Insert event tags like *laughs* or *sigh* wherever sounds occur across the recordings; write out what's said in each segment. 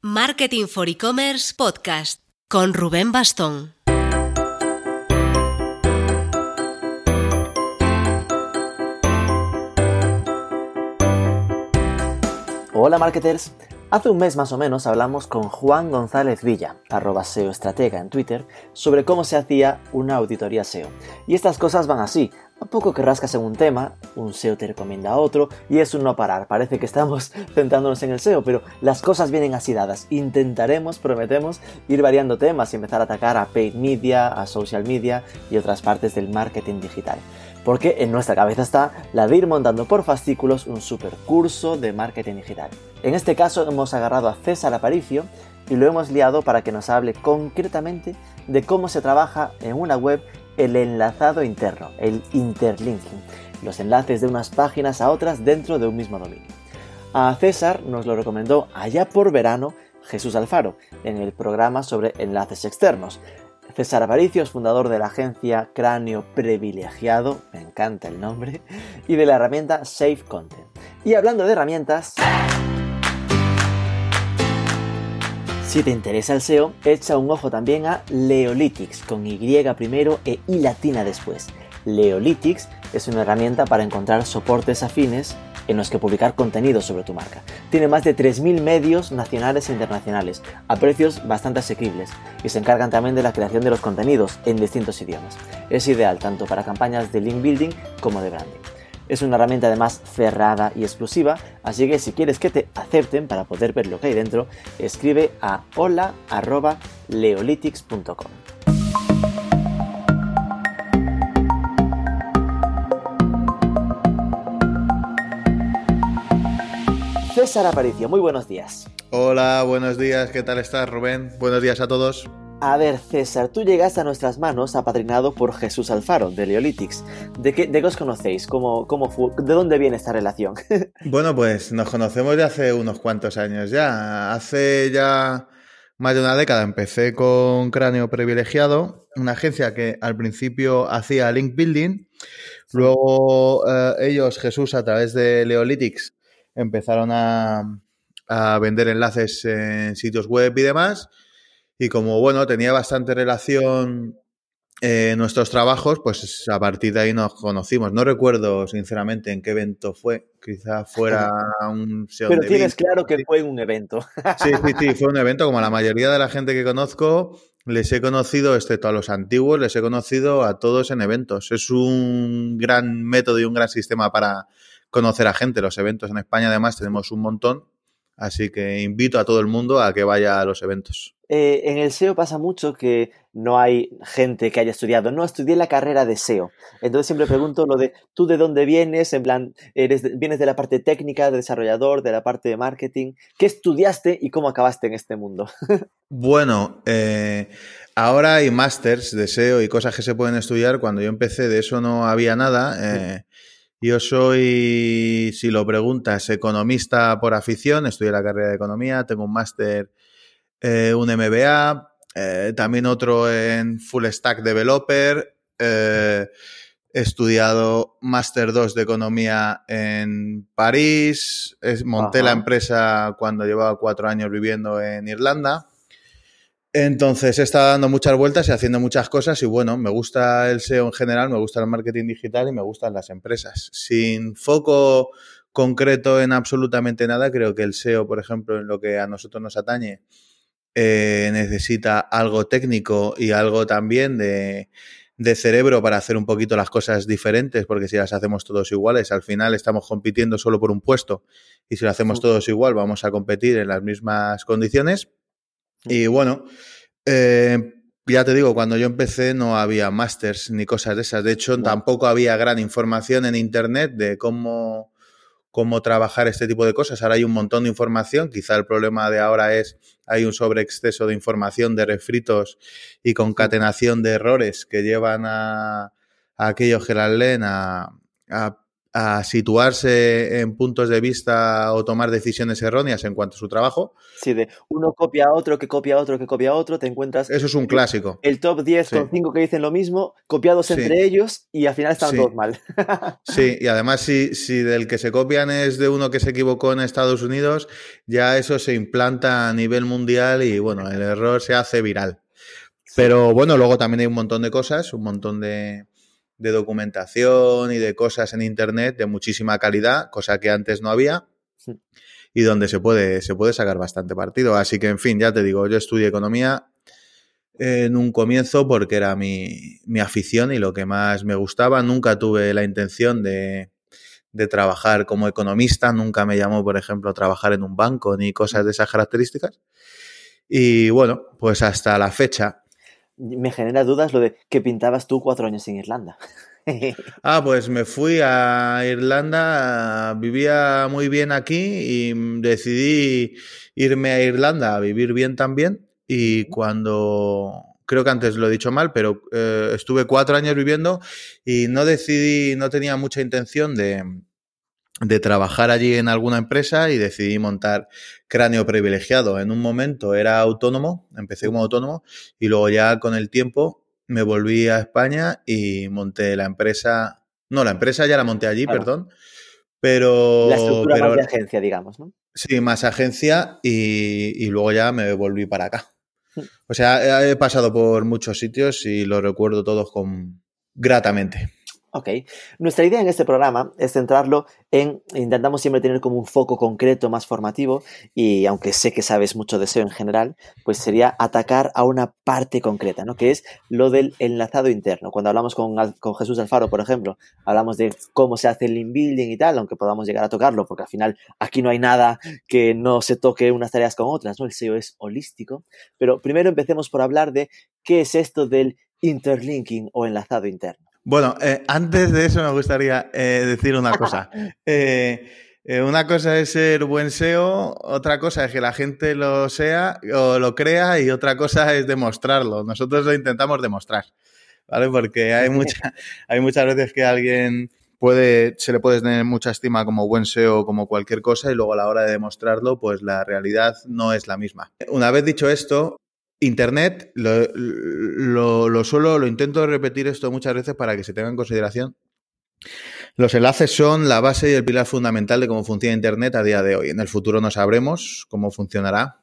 Marketing for E-Commerce Podcast con Rubén Bastón. Hola marketers. Hace un mes más o menos hablamos con Juan González Villa, arroba SEO Estratega en Twitter, sobre cómo se hacía una auditoría SEO. Y estas cosas van así, a poco que rascas en un tema, un SEO te recomienda a otro y es un no parar. Parece que estamos *laughs* centrándonos en el SEO, pero las cosas vienen así dadas. Intentaremos, prometemos, ir variando temas y empezar a atacar a paid media, a social media y otras partes del marketing digital porque en nuestra cabeza está la de ir montando por fascículos un super curso de marketing digital. En este caso hemos agarrado a César Aparicio y lo hemos liado para que nos hable concretamente de cómo se trabaja en una web el enlazado interno, el interlinking, los enlaces de unas páginas a otras dentro de un mismo dominio. A César nos lo recomendó allá por verano Jesús Alfaro en el programa sobre enlaces externos, César Aparicio es fundador de la agencia Cráneo Privilegiado, me encanta el nombre, y de la herramienta Safe Content. Y hablando de herramientas... Si te interesa el SEO, echa un ojo también a Leolytics, con Y primero e I latina después. Leolytics es una herramienta para encontrar soportes afines en los que publicar contenido sobre tu marca. Tiene más de 3.000 medios nacionales e internacionales, a precios bastante asequibles, y se encargan también de la creación de los contenidos en distintos idiomas. Es ideal tanto para campañas de link building como de branding. Es una herramienta además cerrada y exclusiva, así que si quieres que te acepten para poder ver lo que hay dentro, escribe a hola.leolitics.com. César Aparicio, muy buenos días. Hola, buenos días, ¿qué tal estás Rubén? Buenos días a todos. A ver, César, tú llegaste a nuestras manos apadrinado por Jesús Alfaro, de Leolitics. ¿De qué, de os conocéis? ¿Cómo, cómo ¿De dónde viene esta relación? *laughs* bueno, pues nos conocemos de hace unos cuantos años ya. Hace ya más de una década empecé con Cráneo Privilegiado, una agencia que al principio hacía link building. Luego eh, ellos, Jesús, a través de Leolitics, empezaron a, vender enlaces en sitios web y demás. Y como, bueno, tenía bastante relación en nuestros trabajos, pues a partir de ahí nos conocimos. No recuerdo, sinceramente, en qué evento fue. Quizá fuera *laughs* un Pero tienes claro que fue un evento. Sí, sí, sí, fue *laughs* un evento. Como la mayoría de la gente que conozco, les he conocido, excepto a los antiguos, les he conocido a todos en eventos. Es un gran método y un gran sistema para conocer a gente. Los eventos en España además tenemos un montón, así que invito a todo el mundo a que vaya a los eventos. Eh, en el SEO pasa mucho que no hay gente que haya estudiado. No, estudié la carrera de SEO. Entonces siempre pregunto lo de, ¿tú de dónde vienes? En plan, eres ¿vienes de la parte técnica, de desarrollador, de la parte de marketing? ¿Qué estudiaste y cómo acabaste en este mundo? *laughs* bueno, eh, ahora hay másters de SEO y cosas que se pueden estudiar. Cuando yo empecé de eso no había nada. Eh, yo soy, si lo preguntas, economista por afición, estudié la carrera de economía, tengo un máster, eh, un MBA, eh, también otro en Full Stack Developer, eh, he estudiado máster 2 de economía en París, monté la empresa cuando llevaba cuatro años viviendo en Irlanda. Entonces he estado dando muchas vueltas y haciendo muchas cosas y bueno, me gusta el SEO en general, me gusta el marketing digital y me gustan las empresas. Sin foco concreto en absolutamente nada, creo que el SEO, por ejemplo, en lo que a nosotros nos atañe, eh, necesita algo técnico y algo también de, de cerebro para hacer un poquito las cosas diferentes, porque si las hacemos todos iguales, al final estamos compitiendo solo por un puesto y si lo hacemos todos igual, vamos a competir en las mismas condiciones. Y bueno, eh, ya te digo, cuando yo empecé no había másters ni cosas de esas. De hecho, tampoco había gran información en Internet de cómo, cómo trabajar este tipo de cosas. Ahora hay un montón de información. Quizá el problema de ahora es hay un sobreexceso de información, de refritos y concatenación de errores que llevan a, aquellos que las leen a, a situarse en puntos de vista o tomar decisiones erróneas en cuanto a su trabajo. Sí, de uno copia a otro, que copia a otro, que copia a otro, te encuentras... Eso es un clásico. El top 10 con 5 que dicen lo mismo, copiados entre ellos y al final están todos mal. *laughs* sí, y además si, si del que se copian es de uno que se equivocó en Estados Unidos, ya eso se implanta a nivel mundial y bueno, el error se hace viral. Pero bueno, luego también hay un montón de cosas, un montón de de documentación y de cosas en Internet de muchísima calidad, cosa que antes no había y donde se puede, se puede sacar bastante partido. Así que, en fin, ya te digo, yo estudié economía en un comienzo porque era mi, mi afición y lo que más me gustaba. Nunca tuve la intención de, de trabajar como economista, nunca me llamó, por ejemplo, a trabajar en un banco ni cosas de esas características. Y bueno, pues hasta la fecha me genera dudas lo de que pintabas tú cuatro años en Irlanda. *laughs* ah, pues me fui a Irlanda, vivía muy bien aquí y decidí irme a Irlanda a vivir bien también. Y cuando, creo que antes lo he dicho mal, pero eh, estuve cuatro años viviendo y no decidí, no tenía mucha intención de, de trabajar allí en alguna empresa y decidí montar Cráneo Privilegiado. En un momento era autónomo, empecé como autónomo y luego ya con el tiempo me volví a España y monté la empresa. No, la empresa ya la monté allí, perdón. Pero. La estructura más de agencia, digamos, ¿no? Sí, más agencia y, y luego ya me volví para acá. Hmm. O sea, he pasado por muchos sitios y lo recuerdo todos con gratamente. Ok. Nuestra idea en este programa es centrarlo en, intentamos siempre tener como un foco concreto más formativo y aunque sé que sabes mucho de SEO en general, pues sería atacar a una parte concreta, ¿no? Que es lo del enlazado interno. Cuando hablamos con, Jesús Alfaro, por ejemplo, hablamos de cómo se hace el link building y tal, aunque podamos llegar a tocarlo, porque al final aquí no hay nada que no se toque unas tareas con otras, ¿no? El SEO es holístico. Pero primero empecemos por hablar de qué es esto del interlinking o enlazado interno. Bueno, eh, antes de eso me gustaría eh, decir una *laughs* cosa. Eh, una cosa es ser buen SEO, otra cosa es que la gente lo sea o lo crea y otra cosa es demostrarlo. Nosotros lo intentamos demostrar, ¿vale? Porque hay, mucha, *laughs* hay muchas veces que alguien puede, se le puede tener mucha estima como buen SEO o como cualquier cosa y luego a la hora de demostrarlo, pues la realidad no es la misma. Una vez dicho esto, Internet, lo, lo, suelo, lo intento repetir esto muchas veces para que se tenga en consideración. Los enlaces son la base y el pilar fundamental de cómo funciona Internet a día de hoy. En el futuro no sabremos cómo funcionará.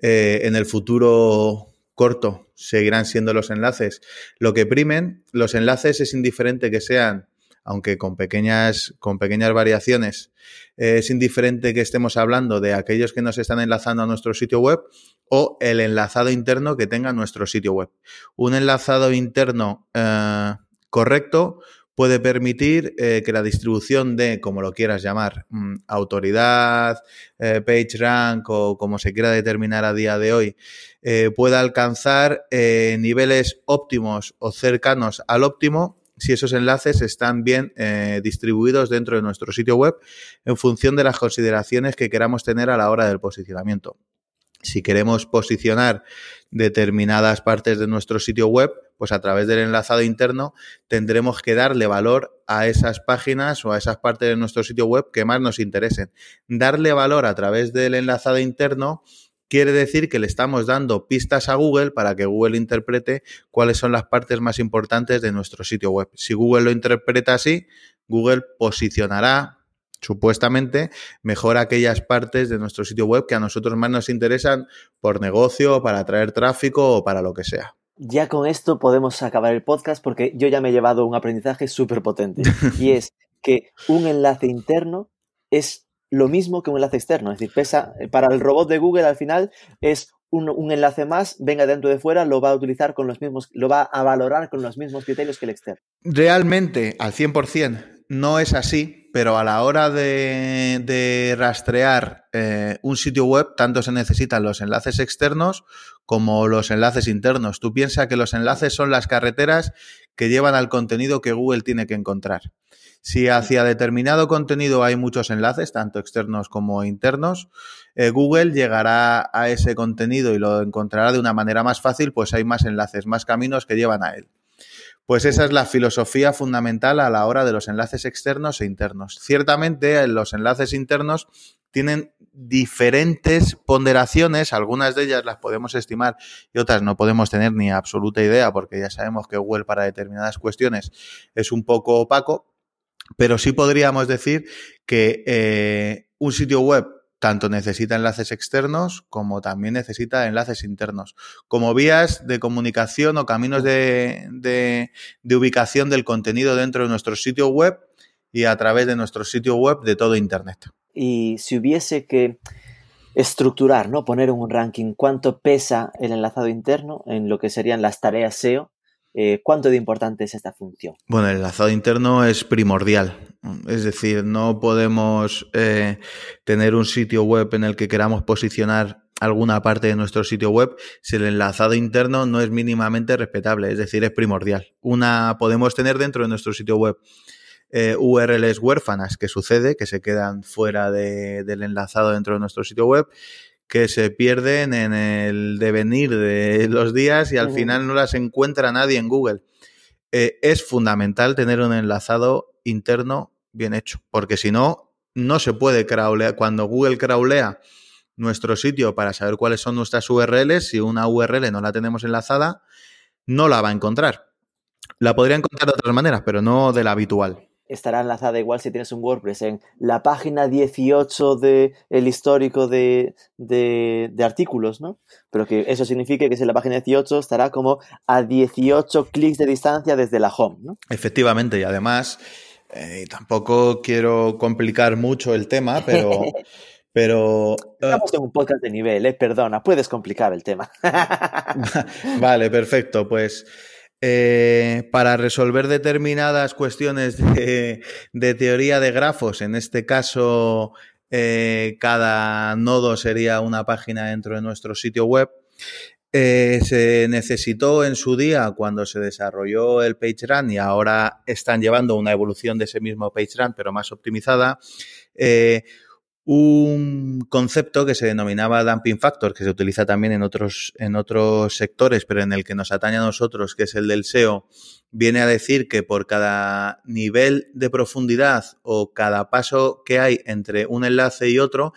Eh, en el futuro corto seguirán siendo los enlaces lo que primen. Los enlaces es indiferente que sean aunque con pequeñas, con pequeñas variaciones, eh, es indiferente que estemos hablando de aquellos que nos están enlazando a nuestro sitio web o el enlazado interno que tenga nuestro sitio web. Un enlazado interno eh, correcto puede permitir eh, que la distribución de, como lo quieras llamar, mm, autoridad, page rank o como se quiera determinar a día de hoy, pueda alcanzar niveles óptimos o cercanos al óptimo si esos enlaces están bien eh, distribuidos dentro de nuestro sitio web en función de las consideraciones que queramos tener a la hora del posicionamiento. Si queremos posicionar determinadas partes de nuestro sitio web, pues a través del enlazado interno tendremos que darle valor a esas páginas o a esas partes de nuestro sitio web que más nos interesen. Darle valor a través del enlazado interno quiere decir que le estamos dando pistas a Google para que Google interprete cuáles son las partes más importantes de nuestro sitio web. Si Google lo interpreta así, Google posicionará supuestamente mejor aquellas partes de nuestro sitio web que a nosotros más nos interesan por negocio, para atraer tráfico o para lo que sea. Ya con esto podemos acabar el podcast porque yo ya me he llevado un aprendizaje súper potente *laughs* y es que un enlace interno es lo mismo que un enlace externo. Es decir, pesa, eh, para el robot de Google al final es un, enlace más, venga dentro de fuera, lo va a utilizar con los mismos, lo va a valorar con los mismos criterios que el externo. Realmente, al 100%, no es así, pero a la hora de, rastrear eh, un sitio web, tanto se necesitan los enlaces externos como los enlaces internos. Tú piensas que los enlaces son las carreteras que llevan al contenido que Google tiene que encontrar. Si hacia determinado contenido hay muchos enlaces, tanto externos como internos, eh, Google llegará a ese contenido y lo encontrará de una manera más fácil, pues hay más enlaces, más caminos que llevan a él. Pues esa es la filosofía fundamental a la hora de los enlaces externos e internos. Ciertamente, los enlaces internos tienen diferentes ponderaciones, algunas de ellas las podemos estimar y otras no podemos tener ni absoluta idea porque ya sabemos que Google para determinadas cuestiones es un poco opaco, pero sí podríamos decir que eh, un sitio web tanto necesita enlaces externos como también necesita enlaces internos, como vías de comunicación o caminos de, de ubicación del contenido dentro de nuestro sitio web y a través de nuestro sitio web de todo Internet. Y si hubiese que estructurar, ¿no? Poner un ranking, cuánto pesa el enlazado interno en lo que serían las tareas SEO, eh, ¿cuánto de importante es esta función? Bueno, el enlazado interno es primordial. Es decir, no podemos eh, tener un sitio web en el que queramos posicionar alguna parte de nuestro sitio web si el enlazado interno no es mínimamente respetable, es decir, es primordial. Una podemos tener dentro de nuestro sitio web eh, URLs huérfanas que sucede, que se quedan fuera del enlazado dentro de nuestro sitio web, que se pierden en el devenir de *laughs* los días y al final no las encuentra nadie en Google. Eh, es fundamental tener un enlazado interno bien hecho, porque si no, no se puede crawlear. Cuando Google crawlea nuestro sitio para saber cuáles son nuestras URLs, si una URL no la tenemos enlazada, no la va a encontrar. La podría encontrar de otras maneras, pero no de la habitual estará enlazada igual si tienes un WordPress en la página 18 del el histórico de, de, artículos, ¿no? Pero que eso significa que si la página 18 estará como a 18 clics de distancia desde la home, ¿no? Efectivamente, y además, eh, tampoco quiero complicar mucho el tema, pero... *laughs* Pero. Estamos en un podcast de nivel, ¿eh? Perdona, puedes complicar el tema. *laughs* vale, perfecto. Pues eh, para resolver determinadas cuestiones de, teoría de grafos, en este caso eh, cada nodo sería una página dentro de nuestro sitio web, eh, se necesitó en su día cuando se desarrolló el PageRun y ahora están llevando una evolución de ese mismo PageRun pero más optimizada, un concepto que se denominaba dumping factor, que se utiliza también en otros, en otros sectores, pero en el que nos atañe a nosotros, que es el del SEO, viene a decir que por cada nivel de profundidad o cada paso que hay entre un enlace y otro,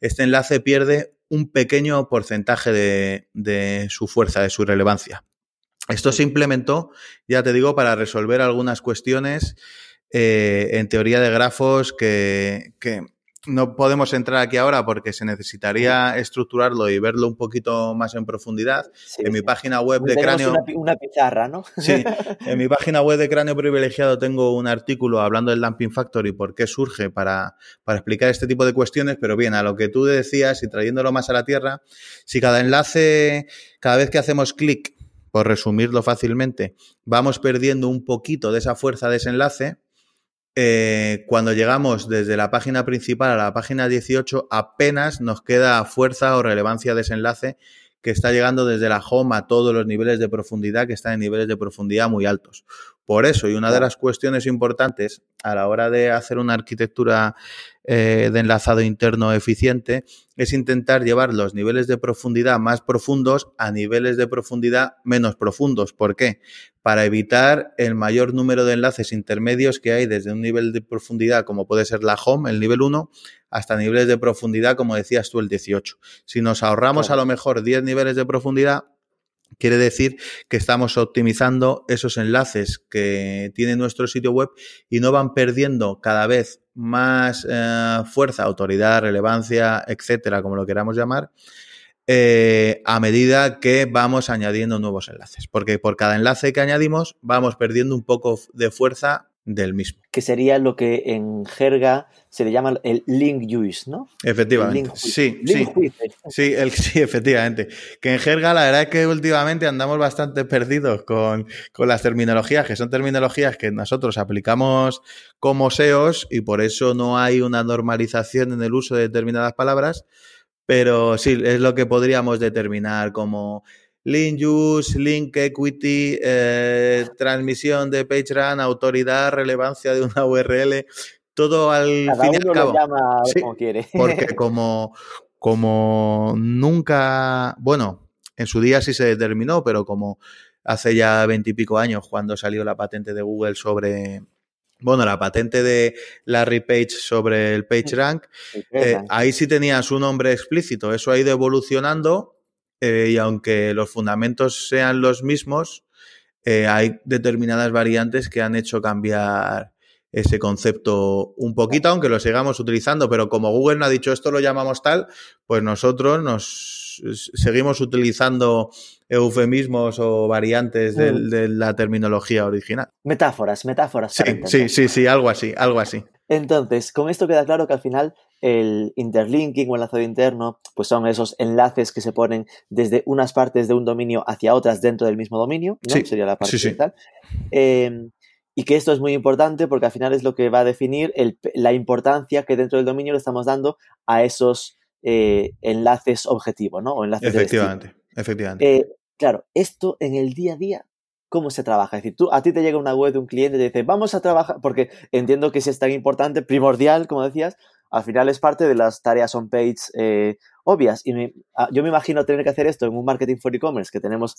este enlace pierde un pequeño porcentaje de, su fuerza, de su relevancia. Esto se implementó, ya te digo, para resolver algunas cuestiones eh, en teoría de grafos que, que no podemos entrar aquí ahora porque se necesitaría estructurarlo y verlo un poquito más en profundidad. en mi página web de Cráneo. Una, pizarra, ¿no? *laughs* Sí, en mi página web de Cráneo Privilegiado tengo un artículo hablando del Dumping Factor y por qué surge para, para explicar este tipo de cuestiones, pero bien, a lo que tú decías y trayéndolo más a la tierra, si cada enlace, cada vez que hacemos clic, por resumirlo fácilmente, vamos perdiendo un poquito de esa fuerza de ese enlace, eh, cuando llegamos desde la página principal a la página 18, apenas nos queda fuerza o relevancia de ese enlace que está llegando desde la home a todos los niveles de profundidad que están en niveles de profundidad muy altos. Por eso, y una de las cuestiones importantes a la hora de hacer una arquitectura eh, de enlazado interno eficiente es intentar llevar los niveles de profundidad más profundos a niveles de profundidad menos profundos. ¿Por qué? Para evitar el mayor número de enlaces intermedios que hay desde un nivel de profundidad como puede ser la home, el nivel 1, hasta niveles de profundidad como decías tú, el 18. Si nos ahorramos a lo mejor 10 niveles de profundidad, Quiere decir que estamos optimizando esos enlaces que tiene nuestro sitio web y no van perdiendo cada vez más eh, fuerza, autoridad, relevancia, etcétera, como lo queramos llamar, eh, a medida que vamos añadiendo nuevos enlaces. Porque por cada enlace que añadimos vamos perdiendo un poco de fuerza del mismo. Que sería lo que en jerga se le llama el link use, ¿no? Efectivamente. sí, sí. Sí, el, *laughs* sí, efectivamente. Que en jerga la verdad es que últimamente andamos bastante perdidos con, con, las terminologías, que son terminologías que nosotros aplicamos como SEOs y por eso no hay una normalización en el uso de determinadas palabras, pero sí, es lo que podríamos determinar como link use, link equity, eh, transmisión de PageRank, autoridad, relevancia de una URL, todo al fin y al cabo. como quiere. Porque *laughs* como, como nunca, bueno, en su día sí se determinó, pero como hace ya veintipico años cuando salió la patente de Google sobre, bueno, la patente de Larry Page sobre el PageRank, eh, ahí sí tenías un nombre explícito. Eso ha ido evolucionando eh, y aunque los fundamentos sean los mismos, eh, hay determinadas variantes que han hecho cambiar ese concepto un poquito, aunque lo sigamos utilizando, pero como Google no ha dicho esto lo llamamos tal, pues nosotros nos seguimos utilizando eufemismos o variantes de, mm. de la terminología original. Metáforas, metáforas. Sí, sí, sí, sí, algo así, algo así. Entonces, con esto queda claro que al final el interlinking o enlazado interno, pues son esos enlaces que se ponen desde unas partes de un dominio hacia otras dentro del mismo dominio, ¿no? Sería la parte sí, em, y que esto es muy importante porque al final es lo que va a definir la importancia que dentro del dominio le estamos dando a esos eh, enlaces objetivo, ¿no? O enlaces efectivamente, efectivamente. Eh, claro, esto en el día a día, ¿cómo se trabaja? Es decir, tú, a ti te llega una web de un cliente y te dice, vamos a trabajar, porque entiendo que si es tan importante, primordial, como decías, al final es parte de las tareas on-page eh, obvias. Y ah, yo me imagino tener que hacer esto en un marketing for e-commerce, que tenemos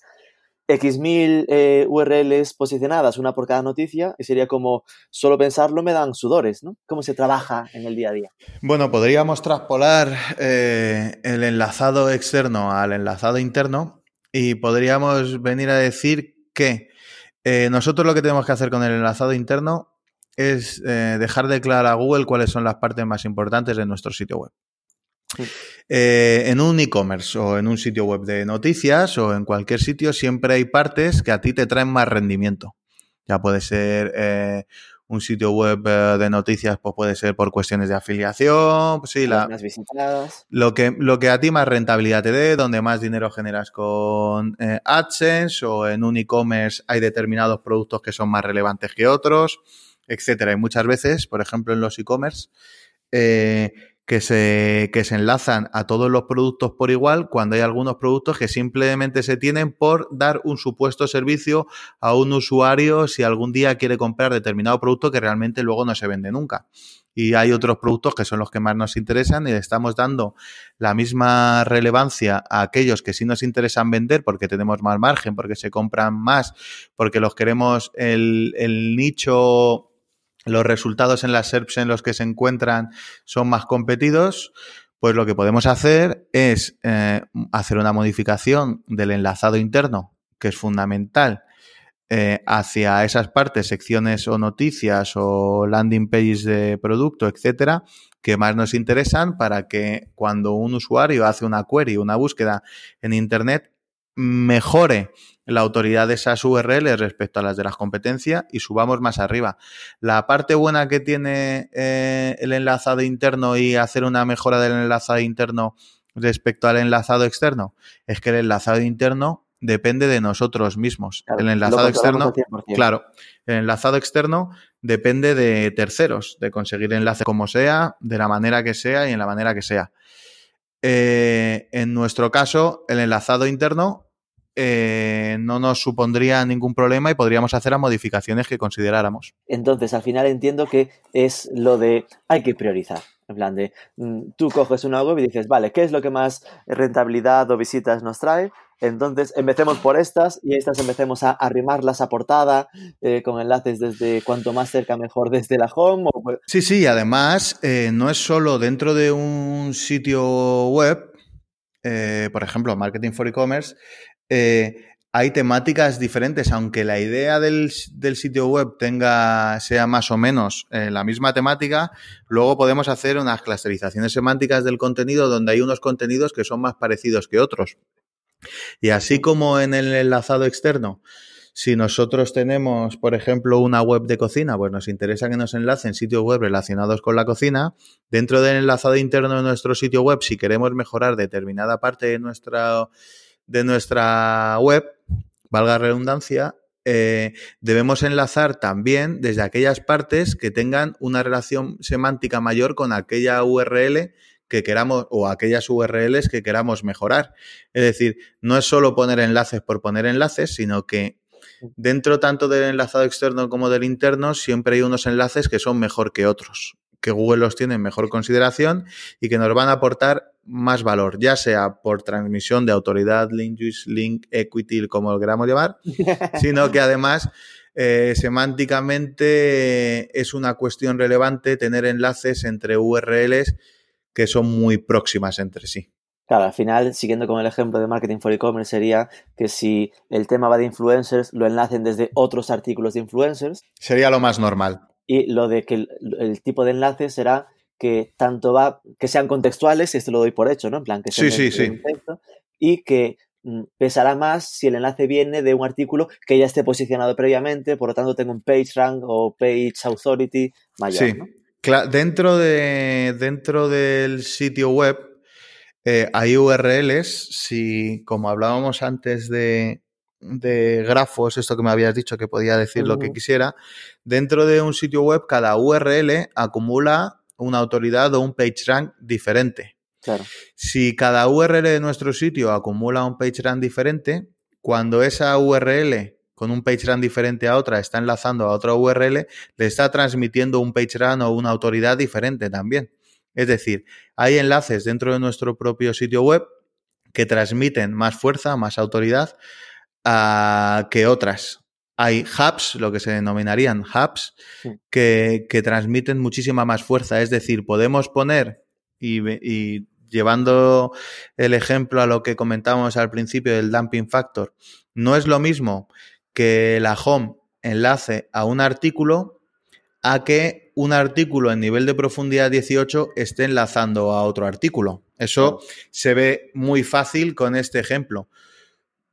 X mil eh, URLs posicionadas, una por cada noticia, y sería como, solo pensarlo me dan sudores, ¿no? ¿Cómo se trabaja en el día a día? Bueno, podríamos traspolar eh, el enlazado externo al enlazado interno y podríamos venir a decir que nosotros lo que tenemos que hacer con el enlazado interno es eh, dejar de claro a Google cuáles son las partes más importantes de nuestro sitio web. Eh, en un e-commerce o en un sitio web de noticias o en cualquier sitio siempre hay partes que a ti te traen más rendimiento. Ya puede ser eh, un sitio web de noticias, pues puede ser por cuestiones de afiliación, pues sí, la, visitadas. Lo que, lo que a ti más rentabilidad te dé, donde más dinero generas con AdSense o en un e-commerce hay determinados productos que son más relevantes que otros etcétera. Y muchas veces, por ejemplo, en los e-commerce, eh, que, se, que se enlazan a todos los productos por igual cuando hay algunos productos que simplemente se tienen por dar un supuesto servicio a un usuario si algún día quiere comprar determinado producto que realmente luego no se vende nunca. Y hay otros productos que son los que más nos interesan y le estamos dando la misma relevancia a aquellos que sí nos interesan vender porque tenemos más margen, porque se compran más, porque los queremos el, el nicho los resultados en las SERPs en los que se encuentran son más competidos, pues lo que podemos hacer es eh, hacer una modificación del enlazado interno, que es fundamental, eh, hacia esas partes, secciones o noticias o landing pages de producto, etcétera, que más nos interesan para que cuando un usuario hace una query, una búsqueda en Internet, mejore la autoridad de esas URLs respecto a las de las competencias y subamos más arriba. La parte buena que tiene eh, el enlazado interno y hacer una mejora del enlazado interno respecto al enlazado externo es que el enlazado interno depende de nosotros mismos. el enlazado externo, claro, el enlazado externo depende de terceros, de conseguir enlace como sea, de la manera que sea y en la manera que sea. Eh, en nuestro caso, el enlazado interno eh, no nos supondría ningún problema y podríamos hacer las modificaciones que consideráramos. Entonces, al final entiendo que es lo de hay que priorizar. En plan de, mm, tú coges una web y dices, vale, ¿qué es lo que más rentabilidad o visitas nos trae? Entonces, empecemos por estas y estas empecemos a arrimarlas a portada eh, con enlaces desde cuanto más cerca mejor desde la home. Pues sí, sí, además eh, no es solo dentro de un sitio web, por ejemplo, Marketing for E-Commerce, eh, hay temáticas diferentes, aunque la idea del, sitio web tenga, sea más o menos eh, la misma temática, luego podemos hacer unas clusterizaciones semánticas del contenido donde hay unos contenidos que son más parecidos que otros. Y así como en el enlazado externo, si nosotros tenemos, por ejemplo, una web de cocina, pues nos interesa que nos enlacen sitios web relacionados con la cocina. Dentro del enlazado interno de nuestro sitio web, si queremos mejorar determinada parte de nuestra de nuestra web, valga redundancia, eh, debemos enlazar también desde aquellas partes que tengan una relación semántica mayor con aquella URL que queramos o aquellas URLs que queramos mejorar. Es decir, no es solo poner enlaces por poner enlaces, sino que dentro tanto del enlazado externo como del interno siempre hay unos enlaces que son mejor que otros que Google los tiene en mejor consideración y que nos van a aportar más valor, ya sea por transmisión de autoridad, link use, link equity, como lo queramos llamar, *laughs* sino que además eh, semánticamente es una cuestión relevante tener enlaces entre URLs que son muy próximas entre sí. Claro, al final, siguiendo con el ejemplo de Marketing for E-Commerce, sería que si el tema va de influencers, lo enlacen desde otros artículos de influencers. Sería lo más normal. Y lo de que el, tipo de enlace será que tanto va, que sean contextuales, y esto lo doy por hecho, ¿no? En plan, que sí, sí, sí. y que mm, pesará más si el enlace viene de un artículo que ya esté posicionado previamente, por lo tanto tengo un page rank o page authority mayor. Sí. dentro, de, dentro del sitio web eh, hay URLs, si como hablábamos antes de, grafos, esto que me habías dicho que podía decir lo que quisiera, dentro de un sitio web cada URL acumula una autoridad o un PageRank diferente. Si cada URL de nuestro sitio acumula un PageRank diferente, cuando esa URL con un PageRank diferente a otra está enlazando a otra URL, le está transmitiendo un PageRank o una autoridad diferente también. Es decir, hay enlaces dentro de nuestro propio sitio web que transmiten más fuerza, más autoridad ah, que otras. Hay hubs, lo que se denominarían hubs, que, transmiten muchísima más fuerza. Es decir, podemos poner y, llevando el ejemplo a lo que comentábamos al principio del dumping factor, no es lo mismo que la home enlace a un artículo a que un artículo en nivel de profundidad 18 esté enlazando a otro artículo. Eso se ve muy fácil con este ejemplo.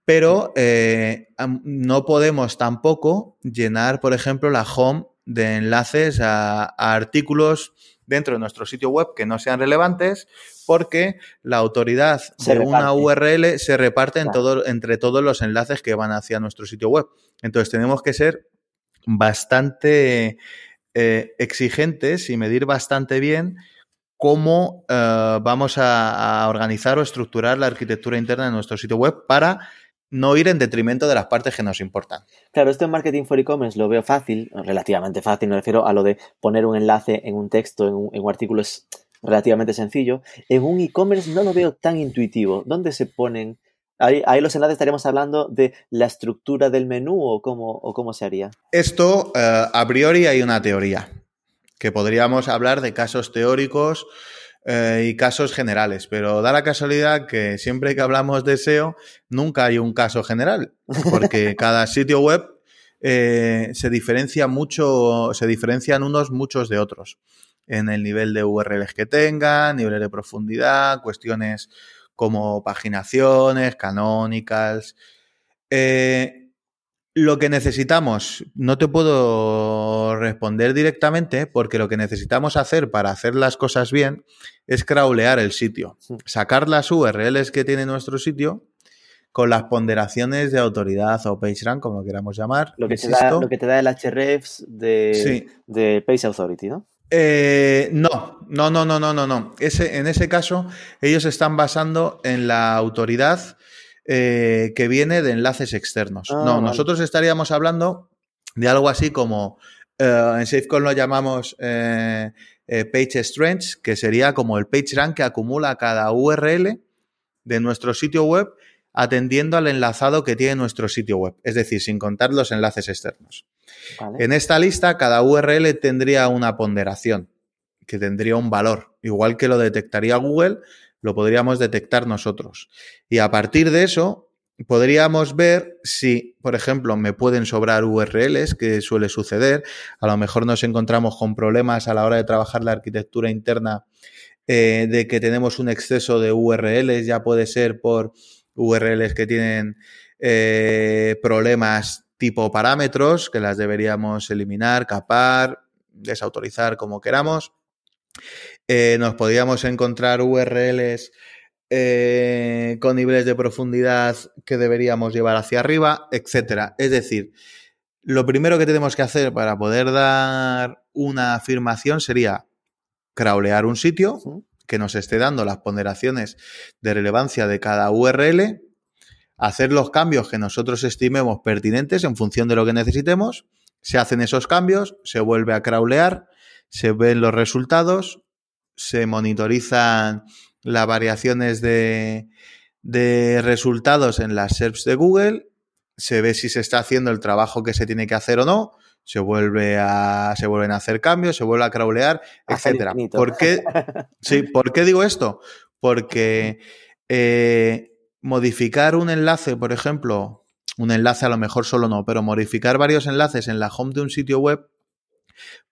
Pero eh, no podemos tampoco llenar, por ejemplo, la home de enlaces a, artículos dentro de nuestro sitio web que no sean relevantes porque la autoridad de una URL se reparte en todo, entre todos los enlaces que van hacia nuestro sitio web. Entonces tenemos que ser bastante eh, exigentes y medir bastante bien cómo eh, vamos a, organizar o estructurar la arquitectura interna de nuestro sitio web para no ir en detrimento de las partes que nos importan. Claro, esto en Marketing for E-Commerce lo veo fácil, relativamente fácil, me refiero a lo de poner un enlace en un texto, en un, en un artículo es relativamente sencillo. En un e-commerce no lo veo tan intuitivo. ¿Dónde se ponen Ahí, los enlaces estaríamos hablando de la estructura del menú o cómo, o cómo se haría. Esto, eh, a priori, hay una teoría, que podríamos hablar de casos teóricos eh, y casos generales, pero da la casualidad que siempre que hablamos de SEO, nunca hay un caso general, porque *laughs* cada sitio web eh, se diferencia mucho, se diferencian unos muchos de otros en el nivel de URLs que tengan, niveles de profundidad, cuestiones como paginaciones, canónicas. Eh, lo que necesitamos, no te puedo responder directamente porque lo que necesitamos hacer para hacer las cosas bien es crawlear el sitio, sacar las URLs que tiene nuestro sitio con las ponderaciones de autoridad o PageRank, como lo queramos llamar. Lo que, te da, lo que te da el hrefs de, de Page Authority, ¿no? Eh, no, no, no, no, no, no, no. Ese, en ese caso, ellos están basando en la autoridad eh, que viene de enlaces externos. Ah, no, nosotros estaríamos hablando de algo así como eh, en SafeCall lo llamamos Page Strength, que sería como el page rank que acumula cada URL de nuestro sitio web atendiendo al enlazado que tiene nuestro sitio web, es decir, sin contar los enlaces externos. En esta lista, cada URL tendría una ponderación, que tendría un valor. Igual que lo detectaría Google, lo podríamos detectar nosotros. Y a partir de eso, podríamos ver si, por ejemplo, me pueden sobrar URLs, que suele suceder. A lo mejor nos encontramos con problemas a la hora de trabajar la arquitectura interna eh, de que tenemos un exceso de URLs, ya puede ser por URLs que tienen eh, problemas tipo parámetros, que las deberíamos eliminar, capar, desautorizar como queramos. Eh, nos podríamos encontrar URLs eh, con niveles de profundidad que deberíamos llevar hacia arriba, etcétera. Es decir, lo primero que tenemos que hacer para poder dar una afirmación sería crawlear un sitio, que nos esté dando las ponderaciones de relevancia de cada URL, hacer los cambios que nosotros estimemos pertinentes en función de lo que necesitemos, se hacen esos cambios, se vuelve a crawlear se ven los resultados, se monitorizan las variaciones de, de resultados en las SERPs de Google, se ve si se está haciendo el trabajo que se tiene que hacer o no, se vuelve a se vuelven a hacer cambios, se vuelve a crawlear, etcétera. ¿Por qué? *laughs* Sí, ¿por qué digo esto? Porque eh, modificar un enlace, por ejemplo, un enlace a lo mejor solo no, pero modificar varios enlaces en la home de un sitio web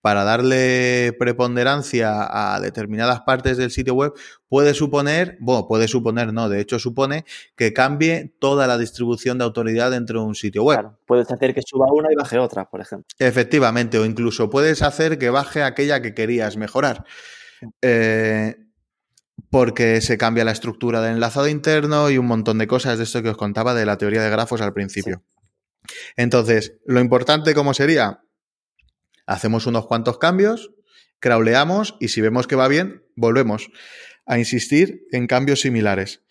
para darle preponderancia a determinadas partes del sitio web puede suponer, bueno, puede suponer, no, de hecho supone que cambie toda la distribución de autoridad dentro de un sitio web. Claro, puedes hacer que suba una y baje otra, por ejemplo. Efectivamente, o incluso puedes hacer que baje aquella que querías mejorar. Eh, porque se cambia la estructura del enlazado interno y un montón de cosas de esto que os contaba de la teoría de grafos al principio. Entonces, lo importante, ¿cómo sería? Hacemos unos cuantos cambios, crawleamos y si vemos que va bien, volvemos a insistir en cambios similares.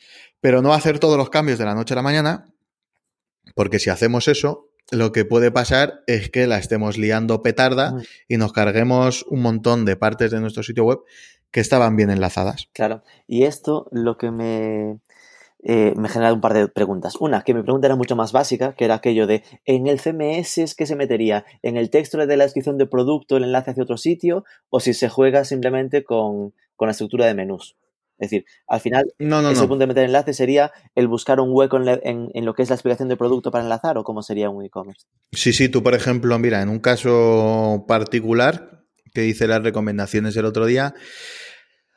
Pero no hacer todos los cambios de la noche a la mañana, porque si hacemos eso, lo que puede pasar es que la estemos liando petarda y nos carguemos un montón de partes de nuestro sitio web que estaban bien enlazadas. Claro, y esto lo que me, eh, me genera un par de preguntas. Una, que mi pregunta era mucho más básica, que era aquello de, ¿en el CMS qué se metería? ¿En el texto de la descripción de producto el enlace hacia otro sitio? ¿O si se juega simplemente con, la estructura de menús? Es decir, al final, no, no, ese punto de meter enlace sería el buscar un hueco en, en, lo que es la explicación de producto para enlazar o cómo sería un e-commerce. Sí, sí, tú, por ejemplo, mira, en un caso particular que hice las recomendaciones el otro día,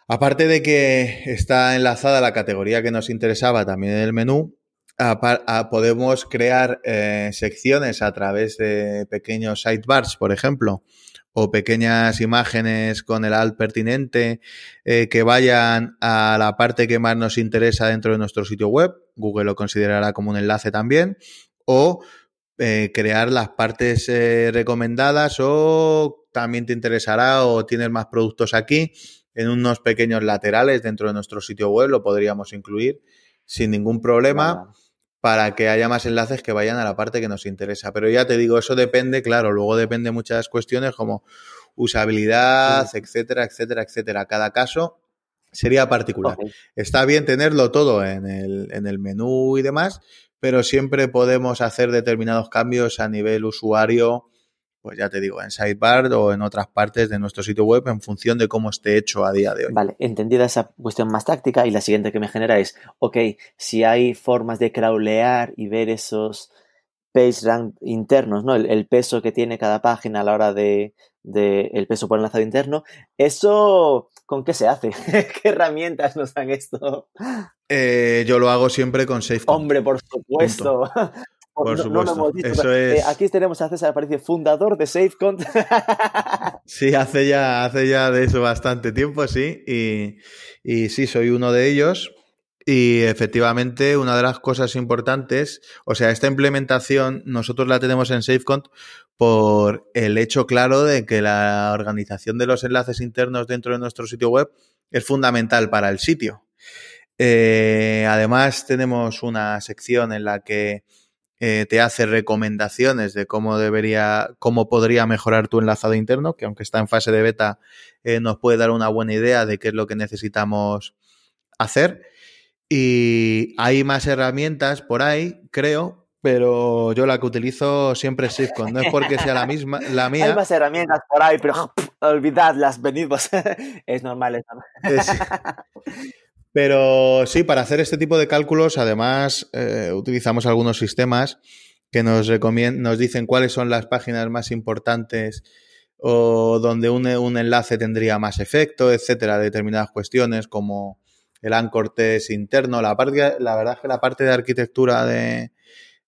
Aparte de que está enlazada la categoría que nos interesaba también en el menú, podemos crear eh, secciones a través de pequeños sidebars, por ejemplo, o pequeñas imágenes con el alt pertinente eh, que vayan a la parte que más nos interesa dentro de nuestro sitio web. Google lo considerará como un enlace también. O eh, crear las partes recomendadas o también te interesará o tienes más productos aquí en unos pequeños laterales dentro de nuestro sitio web, lo podríamos incluir sin ningún problema para que haya más enlaces que vayan a la parte que nos interesa. Pero ya te digo, eso depende, claro, luego depende muchas cuestiones como usabilidad, etcétera, etcétera, etcétera. Cada caso sería particular. Está bien tenerlo todo en el, en el menú y demás, pero siempre podemos hacer determinados cambios a nivel usuario pues ya te digo, en Sidebar o en otras partes de nuestro sitio web en función de cómo esté hecho a día de hoy. Vale, entendida esa cuestión más táctica y la siguiente que me genera es, ok, si hay formas de crawlear y ver esos page rank internos, ¿no? El, peso que tiene cada página a la hora de, el peso por enlazado interno, eso ¿con qué se hace? *laughs* ¿Qué herramientas nos dan esto? Eh, yo lo hago siempre con SafeCon. Hombre, por supuesto. Por supuesto. Eso es... aquí tenemos a César Aparicio, fundador de SafeCont. *laughs* sí, hace ya, hace ya de eso bastante tiempo, sí. Y, y sí, soy uno de ellos. Y efectivamente, una de las cosas importantes, o sea, esta implementación nosotros la tenemos en SafeCont por el hecho claro de que la organización de los enlaces internos dentro de nuestro sitio web es fundamental para el sitio. Eh, además, tenemos una sección en la que eh, te hace recomendaciones de cómo debería, cómo podría mejorar tu enlazado interno, que aunque está en fase de beta, eh, nos puede dar una buena idea de qué es lo que necesitamos hacer. Y hay más herramientas por ahí, creo, pero yo la que utilizo siempre es SafeCon. No es porque sea la misma, la *laughs* mía. Hay más herramientas por ahí, pero olvidadlas, venidvos. *laughs* es normal. Es pero sí, para hacer este tipo de cálculos, además, eh, utilizamos algunos sistemas que nos, nos dicen cuáles son las páginas más importantes o donde un, enlace tendría más efecto, etcétera, determinadas cuestiones como el anchor test interno. La, parte, la verdad es que la parte de arquitectura de,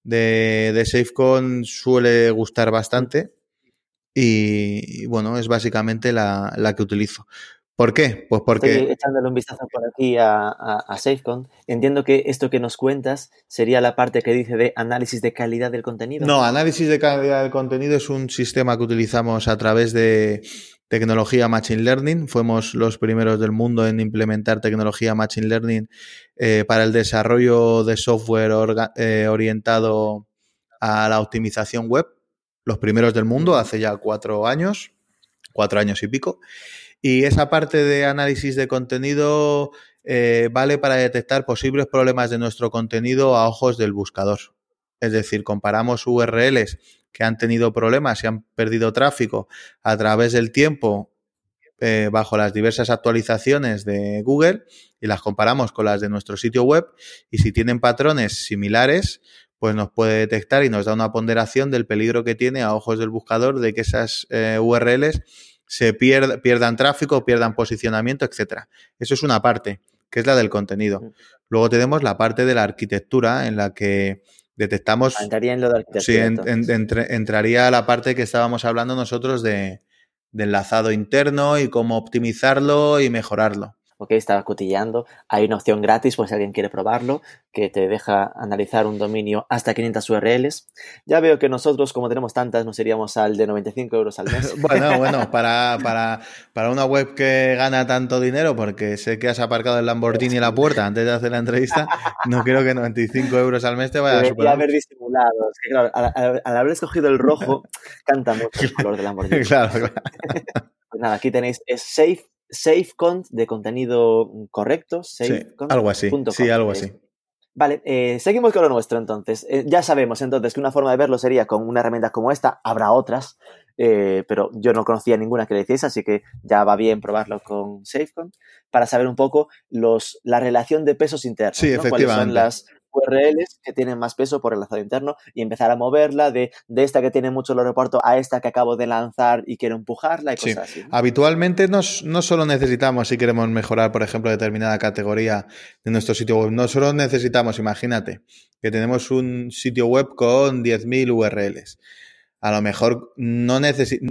de, SafeCon suele gustar bastante y, bueno, es básicamente la que utilizo. ¿Por qué? Pues porque... Estoy echándole un vistazo por aquí a, a, SafeCon. Entiendo que esto que nos cuentas sería la parte que dice de análisis de calidad del contenido. No, análisis de calidad del contenido es un sistema que utilizamos a través de tecnología Machine Learning. Fuimos los primeros del mundo en implementar tecnología Machine Learning eh, para el desarrollo de software eh, orientado a la optimización web. Los primeros del mundo hace ya cuatro años cuatro años y pico. Y esa parte de análisis de contenido eh, vale para detectar posibles problemas de nuestro contenido a ojos del buscador. Es decir, comparamos URLs que han tenido problemas y han perdido tráfico a través del tiempo eh, bajo las diversas actualizaciones de Google y las comparamos con las de nuestro sitio web y si tienen patrones similares, pues nos puede detectar y nos da una ponderación del peligro que tiene a ojos del buscador de que esas eh, URLs se pierdan tráfico, pierdan posicionamiento, etcétera. Eso es una parte, que es la del contenido. Luego tenemos la parte de la arquitectura en la que detectamos. Ah, entraría en lo de arquitectura. Sí, entraría la parte que estábamos hablando nosotros de, de enlazado interno y cómo optimizarlo y mejorarlo ok, estaba cotilleando, hay una opción gratis por si alguien quiere probarlo, que te deja analizar un dominio hasta 500 URLs. Ya veo que nosotros, como tenemos tantas, nos iríamos al de 95 euros al mes. *laughs* bueno, bueno, para, para, para, una web que gana tanto dinero, porque sé que has aparcado el Lamborghini en la puerta antes de hacer la entrevista, no creo que 95 euros al mes te vaya a superar. haber disimulado. Es que, claro, al, haber escogido el rojo, canta mucho el *laughs* color del Lamborghini. claro, claro. *laughs* pues nada, aquí tenéis, es safe SafeCont de contenido correcto. sí, algo así. Sí, algo así. Vale, eh, seguimos con lo nuestro entonces. Eh, ya sabemos entonces que una forma de verlo sería con una herramienta como esta. Habrá otras, eh, pero yo no conocía ninguna que le hiciese, así que ya va bien probarlo con SafeCont para saber un poco los, la relación de pesos internos. Sí, efectivamente. las URLs que tienen más peso por el enlazado interno y empezar a moverla de, de esta que tiene mucho lo reporto a esta que acabo de lanzar y quiero empujarla y cosas así. Habitualmente no, no solo necesitamos, si queremos mejorar, por ejemplo, determinada categoría de nuestro sitio web, no solo necesitamos, imagínate, que tenemos un sitio web con 10.000 URLs a lo mejor no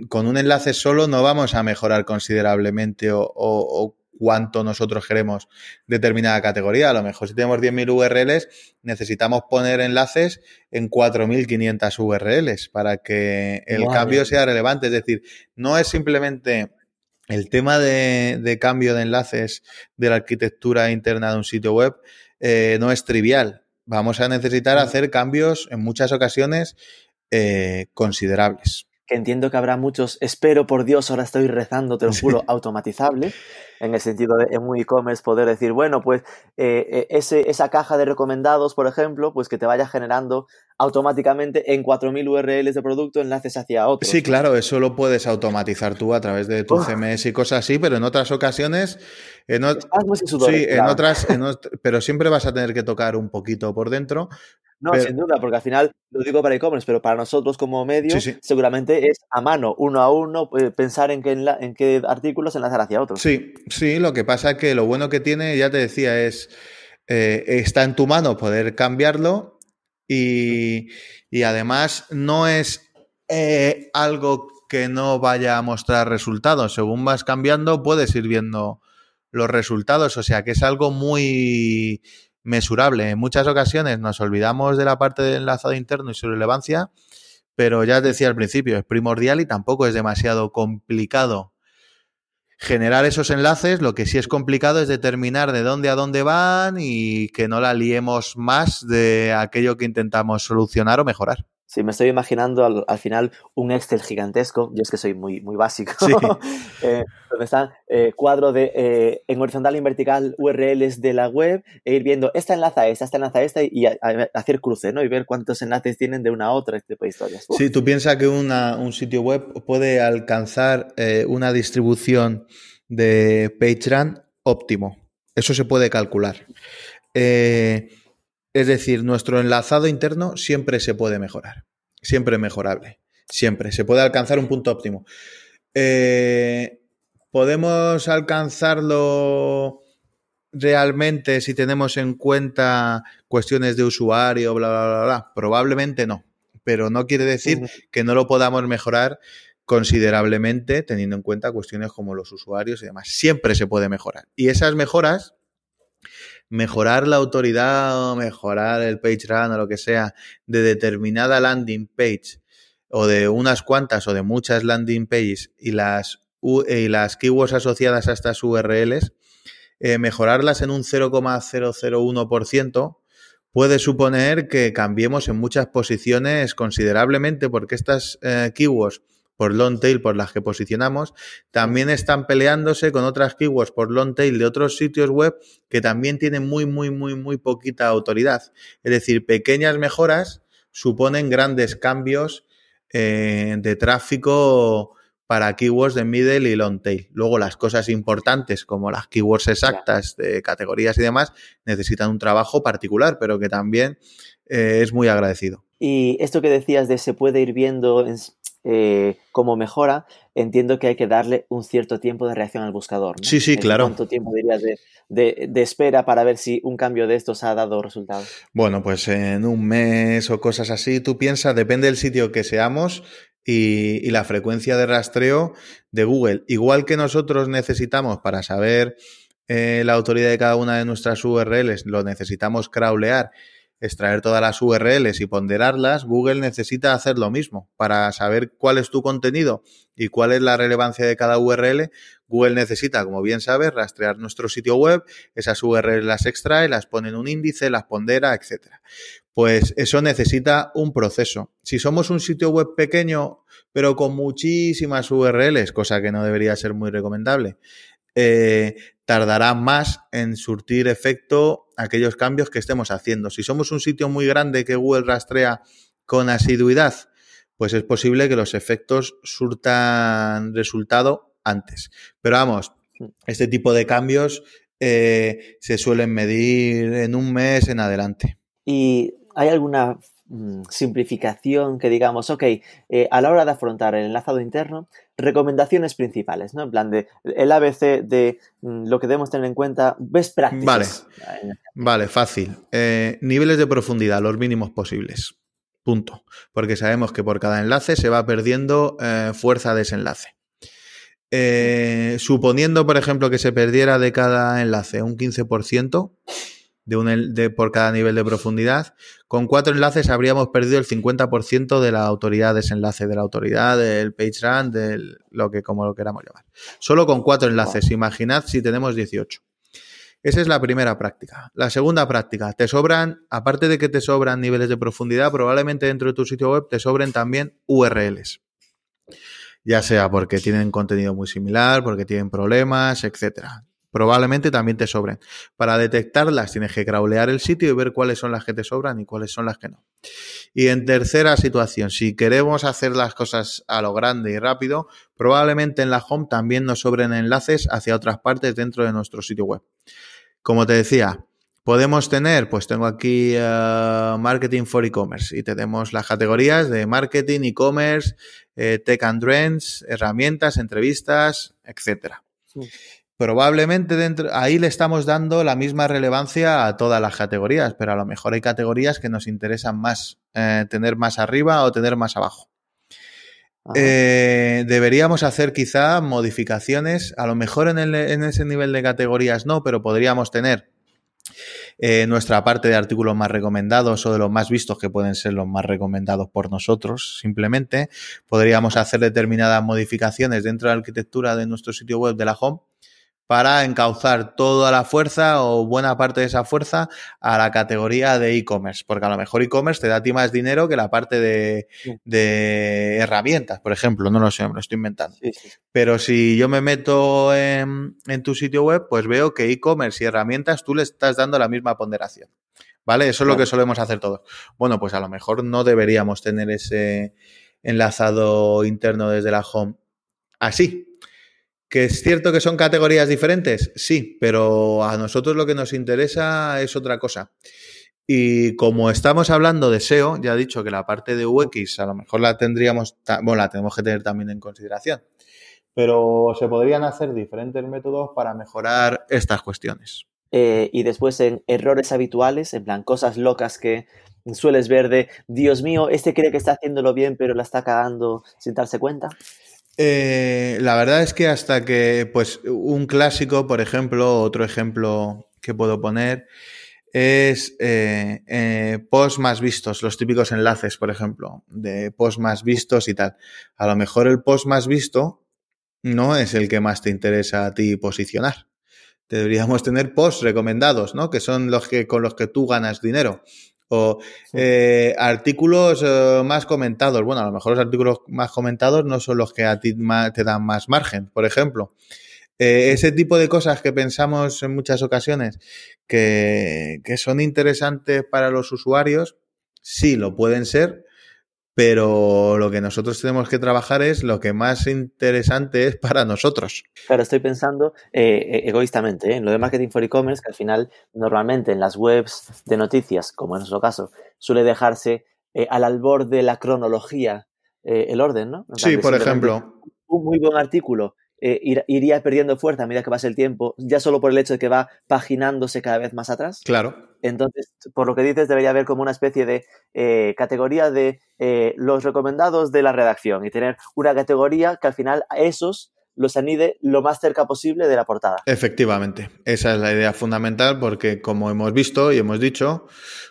con un enlace solo no vamos a mejorar considerablemente o, o, cuánto nosotros queremos determinada categoría. A lo mejor si tenemos 10.000 URLs, necesitamos poner enlaces en 4.500 URLs para que el cambio sea relevante. Es decir, no es simplemente el tema de, cambio de enlaces de la arquitectura interna de un sitio web, eh, no es trivial. Vamos a necesitar hacer cambios en muchas ocasiones eh, considerables que entiendo que habrá muchos, espero por Dios, ahora estoy rezando, te lo juro, automatizable, en el sentido de en un e-commerce poder decir, bueno, pues eh, eh, ese, esa caja de recomendados, por ejemplo, pues que te vaya generando automáticamente en 4.000 URLs de producto enlaces hacia otros. Sí, claro, eso lo puedes automatizar tú a través de tu CMS y cosas así, pero en otras ocasiones... En sí, en otras, pero siempre vas a tener que tocar un poquito por dentro no, sin duda, porque al final lo digo para e-commerce, pero para nosotros como medio, seguramente es a mano, uno a uno, eh, pensar en qué, en qué artículos enlazar hacia otros. Sí, sí, lo que pasa es que lo bueno que tiene, ya te decía, es eh, está en tu mano poder cambiarlo y, además no es eh, algo que no vaya a mostrar resultados. Según vas cambiando, puedes ir viendo los resultados. O sea que es algo muy mesurable. En muchas ocasiones nos olvidamos de la parte del enlazado interno y su relevancia, pero ya decía al principio, es primordial y tampoco es demasiado complicado generar esos enlaces. Lo que sí es complicado es determinar de dónde a dónde van y que no la liemos más de aquello que intentamos solucionar o mejorar. Sí, me estoy imaginando al, final un Excel gigantesco, yo es que soy muy, muy básico, *laughs* eh, donde están eh, cuadro de eh, en horizontal y en vertical URLs de la web, e ir viendo esta enlaza a esta, esta enlaza a esta y hacer cruce, ¿no? Y ver cuántos enlaces tienen de una a otra, este tipo de historias. Sí, tú piensas que un sitio web puede alcanzar una distribución de PageRank óptimo. Eso se puede calcular. Eh, es decir, nuestro enlazado interno siempre se puede mejorar. Siempre mejorable. Siempre. Se puede alcanzar un punto óptimo. Eh, ¿Podemos alcanzarlo realmente si tenemos en cuenta cuestiones de usuario, bla, bla, bla, bla? Probablemente no. Pero no quiere decir que no lo podamos mejorar considerablemente teniendo en cuenta cuestiones como los usuarios y demás. Siempre se puede mejorar. Y esas mejoras mejorar la autoridad o mejorar el page run o lo que sea de determinada landing page o de unas cuantas o de muchas landing pages y las, y las keywords asociadas a estas URLs, eh, mejorarlas en un 0,001% puede suponer que cambiemos en muchas posiciones considerablemente porque estas eh, keywords por long tail por las que posicionamos, también están peleándose con otras keywords por long tail de otros sitios web que también tienen muy, muy, muy, muy poquita autoridad. Es decir, pequeñas mejoras suponen grandes cambios eh, de tráfico para keywords de middle y long tail. Luego las cosas importantes como las keywords exactas de categorías y demás necesitan un trabajo particular, pero que también eh, es muy agradecido. Y esto que decías de se puede ir viendo eh, cómo mejora, entiendo que hay que darle un cierto tiempo de reacción al buscador. Sí, sí, claro. ¿Cuánto tiempo dirías de, espera para ver si un cambio de estos ha dado resultados? Bueno, pues en un mes o cosas así, tú piensas, depende del sitio que seamos y, la frecuencia de rastreo de Google. Igual que nosotros necesitamos para saber eh, la autoridad de cada una de nuestras URLs, lo necesitamos crawlear extraer todas las URLs y ponderarlas, Google necesita hacer lo mismo. Para saber cuál es tu contenido y cuál es la relevancia de cada URL, Google necesita, como bien sabes, rastrear nuestro sitio web, esas URLs las extrae, las pone en un índice, las pondera, etc. Pues eso necesita un proceso. Si somos un sitio web pequeño, pero con muchísimas URLs, cosa que no debería ser muy recomendable, eh, tardará más en surtir efecto aquellos cambios que estemos haciendo. Si somos un sitio muy grande que Google rastrea con asiduidad, pues es posible que los efectos surtan resultado antes. Pero vamos, este tipo de cambios eh, se suelen medir en un mes en adelante. ¿Y hay alguna Mm, simplificación que digamos, ok, eh, a la hora de afrontar el enlazado interno, recomendaciones principales, ¿no? En plan de el ABC de mm, lo que debemos tener en cuenta, best practices. Vale, vale fácil. Eh, niveles de profundidad, los mínimos posibles. Punto. Porque sabemos que por cada enlace se va perdiendo eh, fuerza de desenlace. suponiendo, por ejemplo, que se perdiera de cada enlace un 15%, de un, de, por cada nivel de profundidad. Con cuatro enlaces habríamos perdido el 50% de la autoridad de ese enlace, de la autoridad del PageRank, de lo que como lo queramos llamar. Solo con cuatro enlaces. Imaginad si tenemos 18. Esa es la primera práctica. La segunda práctica, te sobran, aparte de que te sobran niveles de profundidad, probablemente dentro de tu sitio web te sobren también URLs. Ya sea porque tienen contenido muy similar, porque tienen problemas, etcétera probablemente también te sobren. Para detectarlas tienes que crawlear el sitio y ver cuáles son las que te sobran y cuáles son las que no. Y en tercera situación, si queremos hacer las cosas a lo grande y rápido, probablemente en la home también nos sobren enlaces hacia otras partes dentro de nuestro sitio web. Como te decía, podemos tener, pues tengo aquí eh, Marketing for E-Commerce y tenemos las categorías de marketing, e-commerce, eh, tech and trends, herramientas, entrevistas, etcétera. Probablemente dentro, ahí le estamos dando la misma relevancia a todas las categorías, pero a lo mejor hay categorías que nos interesan más eh, tener más arriba o tener más abajo. Eh, deberíamos hacer quizá modificaciones, a lo mejor en, ese nivel de categorías no, pero podríamos tener eh, nuestra parte de artículos más recomendados o de los más vistos que pueden ser los más recomendados por nosotros simplemente. Podríamos hacer determinadas modificaciones dentro de la arquitectura de nuestro sitio web de la home para encauzar toda la fuerza o buena parte de esa fuerza a la categoría de e-commerce, porque a lo mejor e-commerce te da a ti más dinero que la parte de, herramientas, por ejemplo, no lo sé, me lo estoy inventando. Pero si yo me meto en, tu sitio web, pues veo que e-commerce y herramientas tú le estás dando la misma ponderación. ¿Vale? Eso es lo que solemos hacer todos. Bueno, pues a lo mejor no deberíamos tener ese enlazado interno desde la home así, ¿Que es cierto que son categorías diferentes? Sí, pero a nosotros lo que nos interesa es otra cosa. Y como estamos hablando de SEO, ya he dicho que la parte de UX a lo mejor la tendríamos, bueno, la tenemos que tener también en consideración. Pero se podrían hacer diferentes métodos para mejorar estas cuestiones. Eh, y después en errores habituales, en plan cosas locas que sueles ver de, Dios mío, este cree que está haciéndolo bien, pero la está cagando sin darse cuenta. Eh, la verdad es que hasta que, pues, un clásico, por ejemplo, otro ejemplo que puedo poner es eh, eh, post más vistos, los típicos enlaces, por ejemplo, de post más vistos y tal. A lo mejor el post más visto no es el que más te interesa a ti posicionar. Deberíamos tener posts recomendados, ¿no? Que son los que con los que tú ganas dinero. O eh, artículos eh, más comentados. Bueno, a lo mejor los artículos más comentados no son los que a ti te dan más margen, por ejemplo. Eh, ese tipo de cosas que pensamos en muchas ocasiones que, que son interesantes para los usuarios, sí lo pueden ser, pero lo que nosotros tenemos que trabajar es lo que más interesante es para nosotros. Claro, estoy pensando eh, e-, egoístamente ¿eh? en lo de marketing for e-commerce, que al final normalmente en las webs de noticias, como en nuestro caso, suele dejarse eh, al albor de la cronología el orden, ¿no? sí, por ejemplo. Un muy buen artículo eh, iría perdiendo fuerza a medida que pasa el tiempo, ya solo por el hecho de que va paginándose cada vez más atrás. Claro. Entonces, por lo que dices, debería haber como una especie de eh, categoría de eh, los recomendados de la redacción y tener una categoría que al final a esos los anide lo más cerca posible de la portada. Efectivamente, esa es la idea fundamental porque como hemos visto y hemos dicho,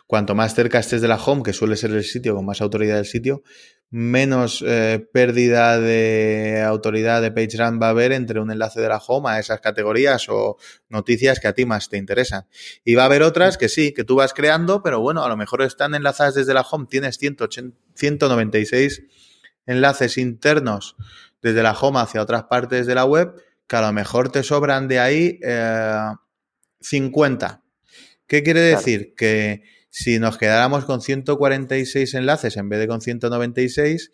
cuanto más cerca estés de la home, que suele ser el sitio con más autoridad del sitio, menos eh, pérdida de autoridad de PageRank va a haber entre un enlace de la home a esas categorías o noticias que a ti más te interesan. Y va a haber otras que sí, que tú vas creando, pero bueno, a lo mejor están enlazadas desde la home, tienes 180, 196 enlaces internos desde la home hacia otras partes de la web, que a lo mejor te sobran de ahí 50. Eh, ¿Qué quiere decir? Que si nos quedáramos con 146 enlaces en vez de con 196,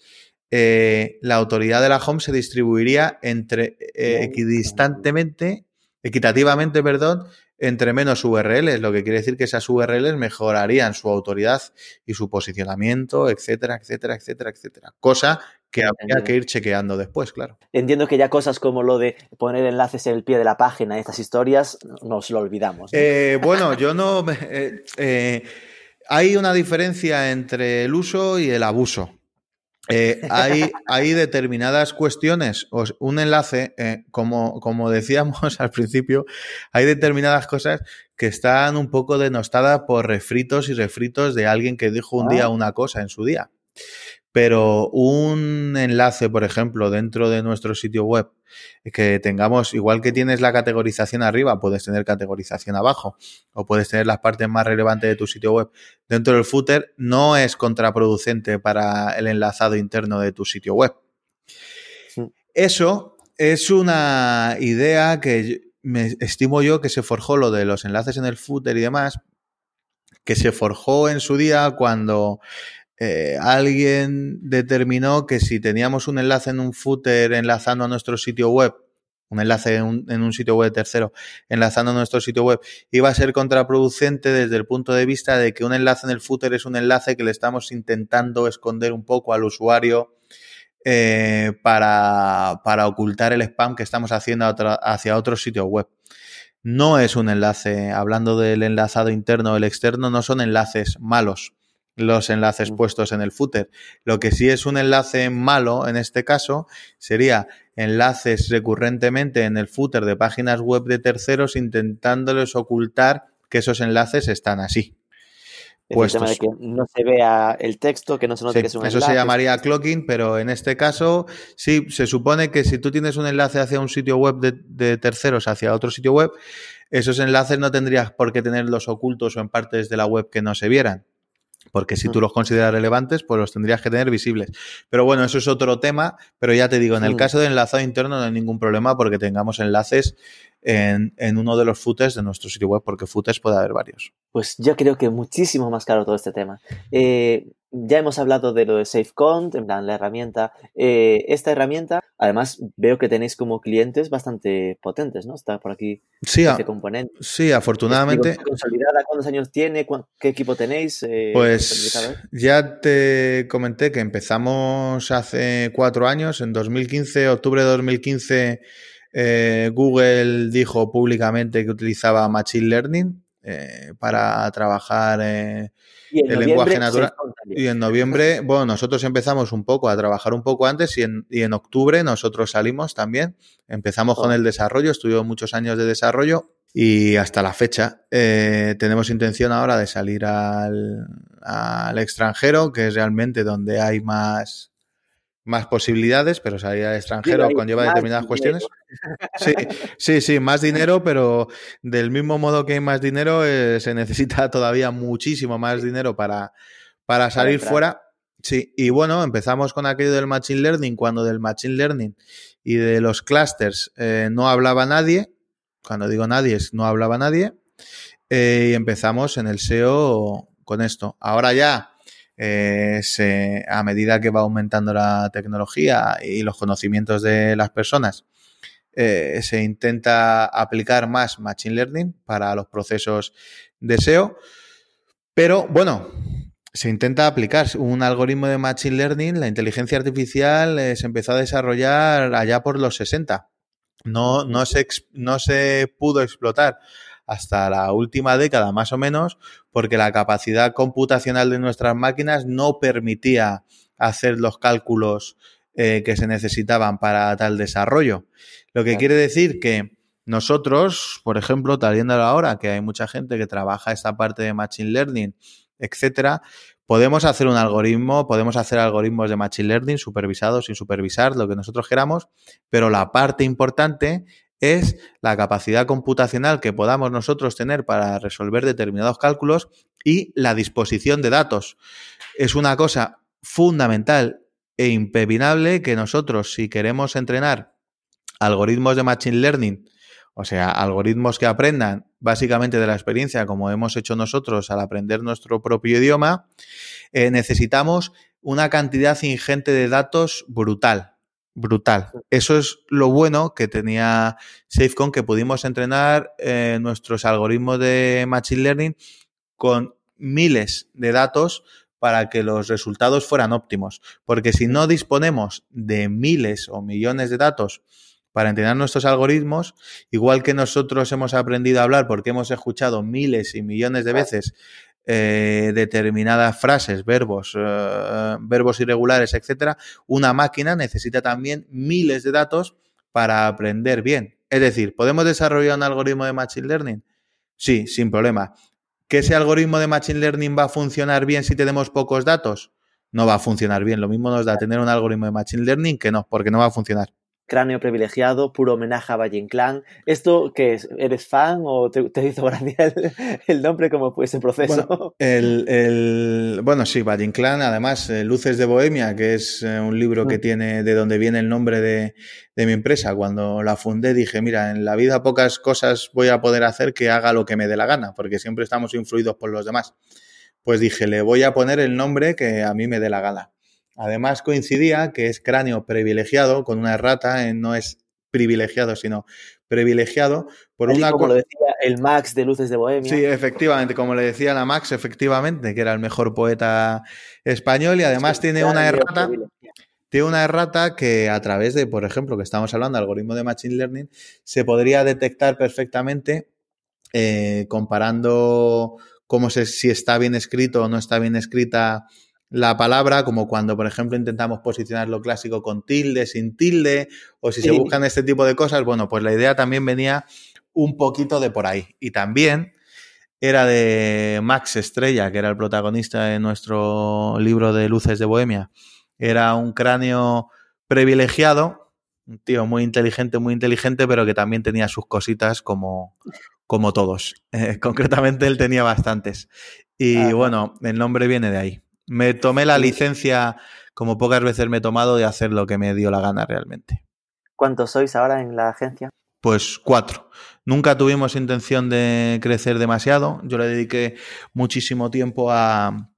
eh, la autoridad de la home se distribuiría entre eh, equidistantemente, equitativamente, perdón, entre menos URLs, lo que quiere decir que esas URLs mejorarían su autoridad y su posicionamiento, etcétera, etcétera, etcétera, etcétera. Cosa que habría que ir chequeando después, claro. Entiendo que ya cosas como lo de poner enlaces en el pie de la página, estas historias, nos lo olvidamos. Eh, bueno, yo no... Hay una diferencia entre el uso y el abuso. Eh, hay, hay, determinadas cuestiones, un enlace, eh, como, como decíamos *laughs* al principio, hay determinadas cosas que están un poco denostadas por refritos y refritos de alguien que dijo un día ah. una cosa en su día. Pero un enlace, por ejemplo, dentro de nuestro sitio web, que tengamos, igual que tienes la categorización arriba, puedes tener categorización abajo, o puedes tener las partes más relevantes de tu sitio web dentro del footer, no es contraproducente para el enlazado interno de tu sitio web. Eso es una idea que me estimo yo que se forjó lo de los enlaces en el footer y demás, que se forjó en su día cuando eh, alguien determinó que si teníamos un enlace en un footer enlazando a nuestro sitio web, un enlace en un, sitio web tercero enlazando a nuestro sitio web, iba a ser contraproducente desde el punto de vista de que un enlace en el footer es un enlace que le estamos intentando esconder un poco al usuario eh, para, para, ocultar el spam que estamos haciendo hacia otro sitio web. No es un enlace, hablando del enlazado interno o el externo, no son enlaces malos los enlaces puestos en el footer. Lo que sí es un enlace malo en este caso sería enlaces recurrentemente en el footer de páginas web de terceros intentándoles ocultar que esos enlaces están así. Puestos. de que no se vea el texto, que no se note que es un Eso se llamaría clocking, pero en este caso sí, se supone que si tú tienes un enlace hacia un sitio web de, de terceros hacia otro sitio web, esos enlaces no tendrías por qué tenerlos ocultos o en partes de la web que no se vieran porque si tú los consideras relevantes, pues los tendrías que tener visibles. Pero bueno, eso es otro tema, pero ya te digo, en el caso de enlazado interno no hay ningún problema porque tengamos enlaces en, en, uno de los footers de nuestro sitio web, porque footers puede haber varios. Pues yo creo que muchísimo más claro todo este tema. Eh, ya hemos hablado de lo de SafeCont, en plan la herramienta. Eh, esta herramienta, además, veo que tenéis como clientes bastante potentes, ¿no? Está por aquí sí, este componente. Sí, afortunadamente. ¿Consolidada? ¿Cuántos años tiene? ¿Qué equipo tenéis? Eh, pues ya te comenté que empezamos hace cuatro años, en 2015, octubre de 2015, eh, Google dijo públicamente que utilizaba Machine Learning para trabajar el lenguaje natural. Y en noviembre, bueno, nosotros empezamos un poco a trabajar un poco antes y en, y en octubre nosotros salimos también. Empezamos con el desarrollo, estuvimos muchos años de desarrollo y hasta la fecha eh, tenemos intención ahora de salir al, al extranjero, que es realmente donde hay más más posibilidades, pero salir al extranjero conlleva determinadas cuestiones. Sí, sí, sí, más dinero, pero del mismo modo que hay más dinero, eh, se necesita *laughs* todavía muchísimo más dinero para, para salir fuera. Sí, y bueno, empezamos con aquello del Machine Learning, cuando del Machine Learning y de los clusters eh, no hablaba nadie. Cuando digo nadie, es no hablaba nadie. Eh, y empezamos en el SEO con esto. Ahora ya eh, a medida que va aumentando la tecnología y los conocimientos de las personas, eh, se intenta aplicar más Machine Learning para los procesos de SEO. Pero bueno, se intenta aplicar un algoritmo de Machine Learning, la inteligencia artificial eh, se empezó a desarrollar allá por los 60. No, no, se, no se pudo explotar hasta la última década más o menos, porque la capacidad computacional de nuestras máquinas no permitía hacer los cálculos eh, que se necesitaban para tal desarrollo. Lo que quiere decir que nosotros, por ejemplo, viendo ahora que hay mucha gente que trabaja esta parte de Machine Learning, etcétera, podemos hacer un algoritmo, podemos hacer algoritmos de Machine Learning supervisados, sin supervisar, lo que nosotros queramos, pero la parte importante es la capacidad computacional que podamos nosotros tener para resolver determinados cálculos y la disposición de datos. Es una cosa fundamental e impepinable que nosotros, si queremos entrenar algoritmos de Machine Learning, o sea, algoritmos que aprendan básicamente de la experiencia, como hemos hecho nosotros al aprender nuestro propio idioma, eh, necesitamos una cantidad ingente de datos brutal brutal. Eso es lo bueno que tenía SafeCon, que pudimos entrenar eh, nuestros algoritmos de Machine Learning con miles de datos para que los resultados fueran óptimos. Porque si no disponemos de miles o millones de datos para entrenar nuestros algoritmos, igual que nosotros hemos aprendido a hablar porque hemos escuchado miles y millones de veces eh, determinadas frases, verbos, eh, verbos irregulares, etcétera, una máquina necesita también miles de datos para aprender bien. Es decir, ¿podemos desarrollar un algoritmo de Machine Learning? Sí, sin problema. ¿Que ese algoritmo de Machine Learning va a funcionar bien si tenemos pocos datos? No va a funcionar bien. Lo mismo nos da tener un algoritmo de Machine Learning que no, porque no va a funcionar. Cráneo privilegiado, puro homenaje a Valle Inclán. ¿Esto qué es? ¿Eres fan o te, hizo gracia *laughs* el, nombre? ¿Cómo fue ese proceso? Bueno, el, bueno sí, Valle Inclán, además, eh, Luces de Bohemia, que es eh, un libro que mm. tiene de donde viene el nombre de, de mi empresa. Cuando la fundé dije, mira, en la vida pocas cosas voy a poder hacer que haga lo que me dé la gana, porque siempre estamos influidos por los demás. Pues dije, le voy a poner el nombre que a mí me dé la gana. Además coincidía que es cráneo privilegiado con una errata, eh, no es privilegiado, sino privilegiado por una... Como lo decía el Max de Luces de Bohemia. Sí, efectivamente, como le decía la Max, efectivamente, que era el mejor poeta español y además tiene una errata... Tiene una errata que a través de, por ejemplo, que estamos hablando de algoritmo de Machine Learning, se podría detectar perfectamente eh, comparando cómo se, si está bien escrito o no está bien escrita la palabra, como cuando, por ejemplo, intentamos posicionar lo clásico con tilde, sin tilde, o si se buscan este tipo de cosas, bueno, pues la idea también venía un poquito de por ahí. Y también era de Max Estrella, que era el protagonista de nuestro libro de Luces de Bohemia. Era un cráneo privilegiado, un tío muy inteligente, muy inteligente, pero que también tenía sus cositas como, como todos. Eh, *laughs* concretamente él tenía bastantes. Y bueno, el nombre viene de ahí. Me tomé la licencia, como pocas veces me he tomado, de hacer lo que me dio la gana realmente. ¿Cuántos sois ahora en la agencia? Pues cuatro. Nunca tuvimos intención de crecer demasiado. Yo le dediqué muchísimo tiempo a,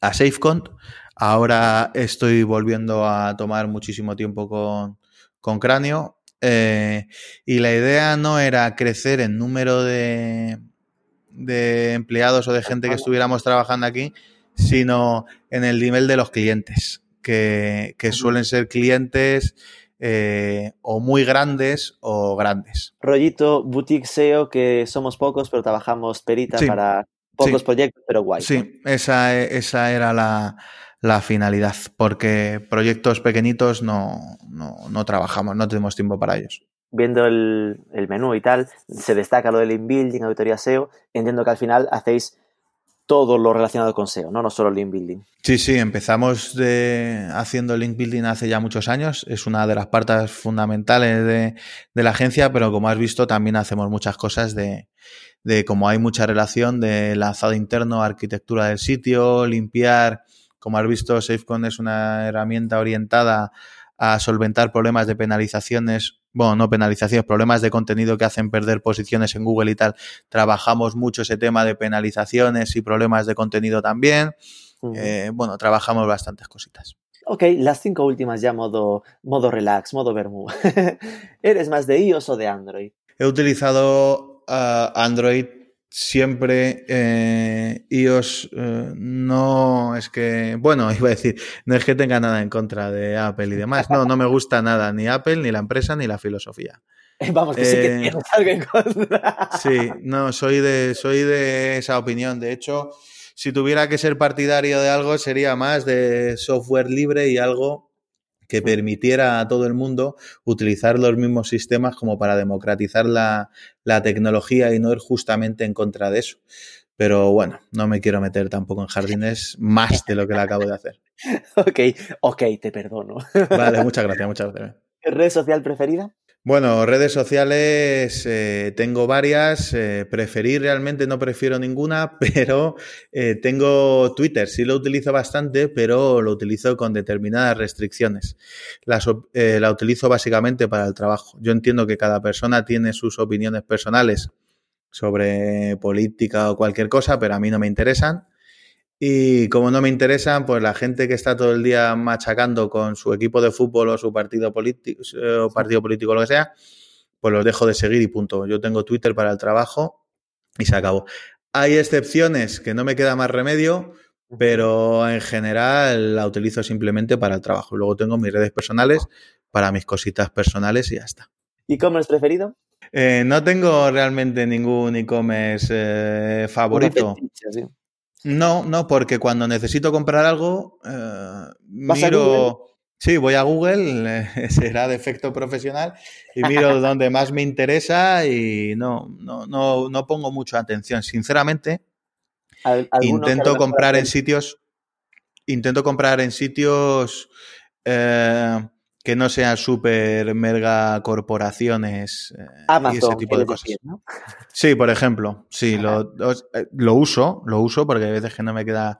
a SafeCont. Ahora estoy volviendo a tomar muchísimo tiempo con, con Cráneo. Eh, y la idea no era crecer en número de, de empleados o de gente que estuviéramos trabajando aquí, sino en el nivel de los clientes, que, suelen ser clientes eh, o muy grandes o grandes. Rollito boutique SEO que somos pocos, pero trabajamos perita para pocos proyectos, pero guay. Sí, esa, esa era la, finalidad, porque proyectos pequeñitos no, no, trabajamos, no tenemos tiempo para ellos. Viendo el, el menú y tal, se destaca lo del inbuilding, auditoría SEO. Entiendo que al final hacéis todo lo relacionado con SEO, no, no solo link building. Sí, sí, empezamos de, haciendo link building hace ya muchos años. Es una de las partes fundamentales de, la agencia, pero como has visto, también hacemos muchas cosas de, de como hay mucha relación de lanzado interno, arquitectura del sitio, limpiar. Como has visto, SafeCon es una herramienta orientada a solventar problemas de penalizaciones, bueno, no penalizaciones, problemas de contenido que hacen perder posiciones en Google y tal. Trabajamos mucho ese tema de penalizaciones y problemas de contenido también. Uh -huh. eh, bueno, trabajamos bastantes cositas. Ok, las cinco últimas ya modo, modo relax, modo vermú. *laughs* ¿Eres más de iOS o de Android? He utilizado uh, Android siempre eh, iOS eh, no es que, bueno, *laughs* iba a decir, no es que tenga nada en contra de Apple y demás, no, no me gusta nada, ni Apple, ni la empresa, ni la filosofía. *laughs* Vamos, que sí que tienes algo en contra. *laughs* Sí, no, soy de, soy de esa opinión. De hecho, si tuviera que ser partidario de algo, sería más de software libre y algo que permitiera a todo el mundo utilizar los mismos sistemas como para democratizar la, la, tecnología y no ir justamente en contra de eso. Pero bueno, no me quiero meter tampoco en jardines más de lo que le acabo de hacer. *laughs* ok, ok, te perdono. vale, *laughs* muchas gracias, muchas gracias. ¿Red social preferida? Bueno, redes sociales eh, tengo varias, eh, preferir realmente no prefiero ninguna, *laughs* pero eh, tengo Twitter, sí lo utilizo bastante, pero lo utilizo con determinadas restricciones. Las, eh, la utilizo básicamente para el trabajo. Yo entiendo que cada persona tiene sus opiniones personales sobre política o cualquier cosa, pero a mí no me interesan. Y como no me interesan, pues la gente que está todo el día machacando con su equipo de fútbol o su partido político o partido político lo que sea, pues los dejo de seguir y punto. Yo tengo Twitter para el trabajo y se acabó. Hay excepciones que no me queda más remedio, pero en general la utilizo simplemente para el trabajo. Luego tengo mis redes personales para mis cositas personales y ya está. ¿E-commerce preferido? Eh, no tengo realmente ningún e-commerce eh, favorito. Fetiche, ¿sí? No, no, porque cuando necesito comprar algo, eh, miro. Sí, voy a Google, *laughs* eh, será de efecto profesional, y miro *laughs* donde más me interesa y no, no, no, no pongo mucha atención. Sinceramente, intento comprar en sitios. Intento comprar en sitios eh, que no sean super mega corporaciones eh, Amazon, y ese tipo de cosas. Decir, ¿no? Sí, por ejemplo, sí, lo, lo, uso, lo uso porque hay veces que no me queda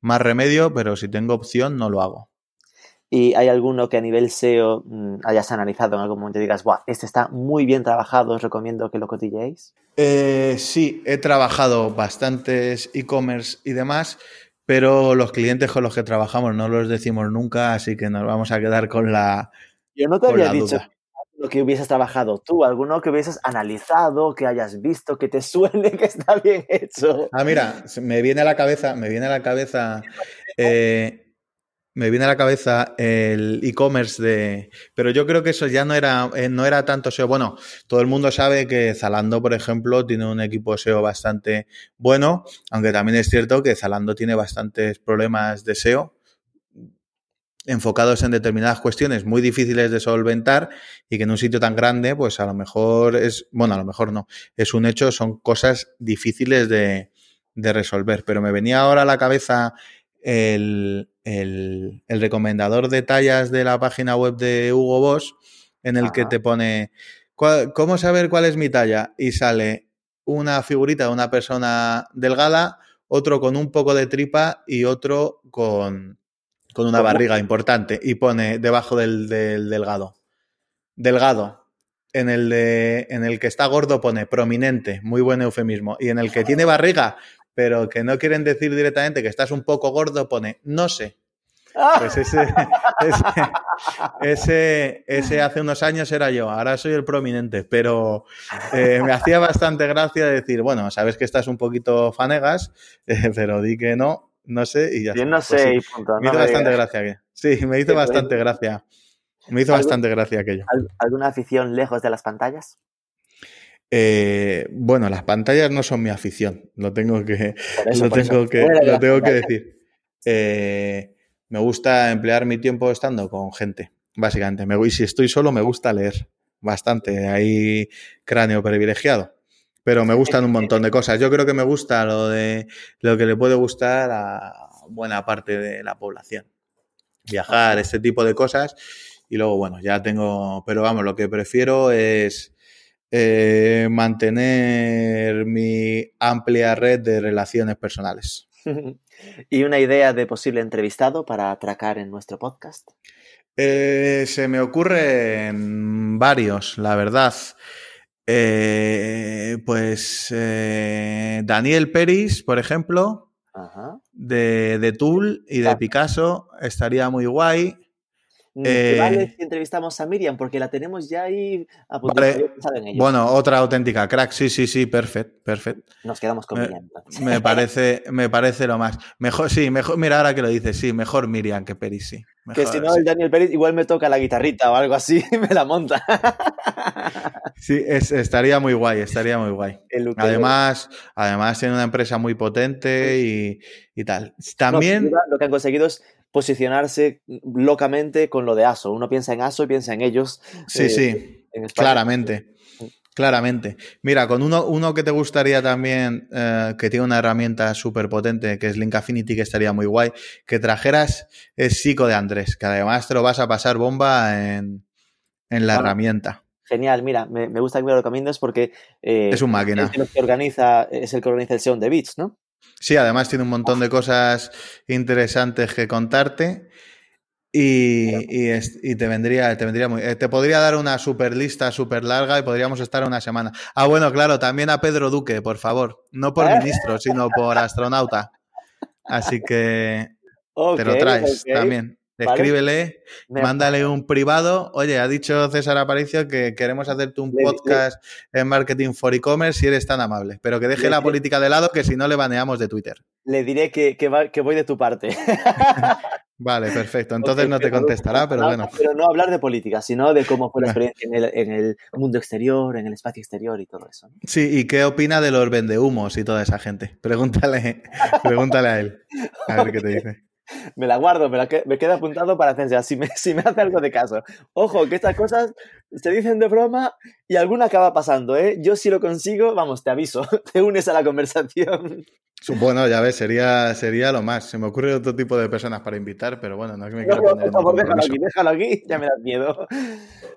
más remedio, pero si tengo opción no lo hago. ¿Y hay alguno que a nivel SEO mmm, hayas analizado en algún momento y digas, Buah, este está muy bien trabajado, os recomiendo que lo cotilléis? Eh, sí, he trabajado bastantes e-commerce y demás, pero los clientes con los que trabajamos no los decimos nunca, así que nos vamos a quedar con la. Yo no te había dicho lo que hubieses trabajado tú, alguno que hubieses analizado, que hayas visto, que te *laughs* suene que está bien hecho. Ah, mira, me viene a la cabeza, me viene a la cabeza. *laughs* Eh, me viene a la cabeza el e-commerce de. Pero yo creo que eso ya no era, eh, no era tanto SEO. Bueno, todo el mundo sabe que Zalando, por ejemplo, tiene un equipo SEO bastante bueno, aunque también es cierto que Zalando tiene bastantes problemas de SEO enfocados en determinadas cuestiones muy difíciles de solventar y que en un sitio tan grande, pues a lo mejor es, bueno, a lo mejor no, es un hecho, son cosas difíciles de, de resolver. Pero me venía ahora a la cabeza el, el, el, recomendador de tallas de la página web de Hugo Boss, en el Ajá. que te pone cómo saber cuál es mi talla y sale una figurita de una persona delgada, otro con un poco de tripa y otro con, con una barriga importante y pone debajo del, del delgado. Delgado. En el, de, en el que está gordo pone prominente, muy buen eufemismo. Y en el que tiene barriga, pero que no quieren decir directamente que estás un poco gordo, pone no sé. Pues ese, *laughs* ese, ese, ese, hace unos años era yo, ahora soy el prominente, pero eh, me hacía bastante gracia decir, bueno, sabes que estás un poquito fanegas, *laughs* eh, pero di que no, no sé y ya Yo no pues sé, sí. y punto. Me hizo bastante digas. gracia. Que, sí, me hizo bastante gracia. Me hizo ¿Algo- bastante gracia aquello. ¿Al- ¿Alguna afición lejos de las pantallas? Eh, bueno, las pantallas no son mi afición, lo tengo que, eso, lo tengo que, lo tengo que decir. Eh, me gusta emplear mi tiempo estando con gente, básicamente. Me, y si estoy solo, me gusta leer bastante. Hay cráneo privilegiado. pero me gustan un montón de cosas. Yo creo que me gusta lo de lo que le puede gustar a buena parte de la población. Viajar, este tipo de cosas. Y luego, bueno, ya tengo, pero vamos, lo que prefiero es eh, mantener mi amplia red de relaciones personales. *laughs* ¿Y una idea de posible entrevistado para atracar en nuestro podcast? Eh, se me ocurren varios, la verdad. Eh, pues eh, Daniel Peris, por ejemplo, De, de, Tool y de Picasso, estaría muy guay. Mm, eh, vale si entrevistamos a Miriam, porque la tenemos ya ahí a punto de en ello. Bueno, otra auténtica crack, sí, sí, sí, perfecto, perfecto. Nos quedamos con Miriam. Me parece, me parece lo más. Mejor, sí, mejor, mira ahora que lo dices, sí, mejor Miriam que Peris, sí. que si no, el Daniel Peris igual me toca la guitarrita o algo así y *laughs* me la monta. Sí, estaría muy guay, estaría muy guay. Además, además tiene una empresa muy potente y, y tal. También... lo que han conseguido es posicionarse locamente con lo de ASO. Uno piensa en ASO y piensa en ellos. Sí, sí, eh, claramente. Claramente. Mira, con uno, uno que te gustaría también, eh, que tiene una herramienta súper potente, que es Link Affinity, que estaría muy guay, que trajeras es Psico de Andrés, que además te lo vas a pasar bomba en, la herramienta. Genial, mira, me, gusta que me lo recomiendes porque eh, es un máquina. Es el que organiza, es el que organiza el de Beats, ¿no? Sí, además tiene un montón de cosas interesantes que contarte. Y, te vendría, te vendría muy. Eh, te podría dar una super lista súper larga y podríamos estar una semana. Ah, bueno, claro, también a Pedro Duque, por favor. No por ministro, sino por astronauta. Así que te lo traes también. Escríbele, mándale un privado. Oye, ha dicho César Aparicio que queremos hacerte un podcast en marketing for e-commerce si eres tan amable, pero que deje la política de lado que si no le baneamos de Twitter. Le diré que, que, voy de tu parte. *laughs* vale, perfecto. Entonces no te contestará, pero bueno. Pero no hablar de política, sino de cómo fue la *laughs* experiencia en el, en el mundo exterior, en el espacio exterior y todo eso. Sí, y qué opina de los vendehumos y toda esa gente. Pregúntale, pregúntale a él. A ver qué te dice *laughs* me la guardo, me, la me queda apuntado para hacer si me, *laughs* si me hace algo de caso. Ojo, que estas cosas se dicen de broma y alguna acaba pasando, ¿eh? Yo si lo consigo, vamos, te aviso, *laughs* te unes a la conversación. Bueno, ya ves, sería, sería lo más. Se me ocurre otro tipo de personas para invitar, pero bueno, no es que me quiera poner. déjalo aquí, déjalo aquí, ya me das miedo.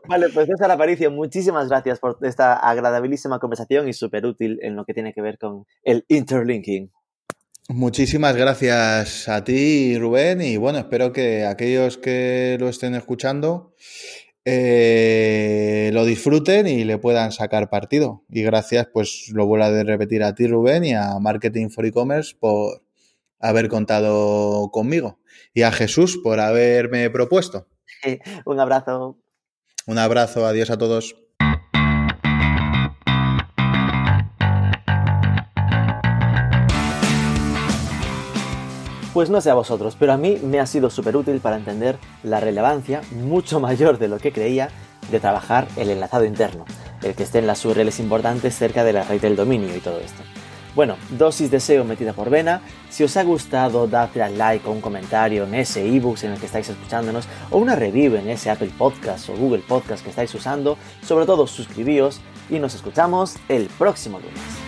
Vale, pues César Aparicio, muchísimas gracias por esta agradabilísima conversación y súper útil en lo que tiene que ver con el interlinking. Muchísimas gracias a ti, Rubén, y bueno, espero que aquellos que lo estén escuchando eh, lo disfruten y le puedan sacar partido. Y gracias, pues lo vuelvo a repetir a ti, Rubén, y a Marketing for E-Commerce por haber contado conmigo. Y a Jesús por haberme propuesto. *laughs* Un abrazo. Un abrazo, adiós a todos. Pues no sé a vosotros, pero a mí me ha sido súper útil para entender la relevancia, mucho *laughs* mayor de lo que creía, de trabajar el enlazado interno, el que esté en las URLs importantes cerca de la red del dominio y todo esto. Bueno, dosis de SEO metida por vena. Si os ha gustado, dadle al like o un comentario en ese ebook en el que estáis escuchándonos o una review en ese Apple Podcast o Google Podcast que estáis usando. Sobre todo, suscribíos y nos escuchamos el próximo lunes.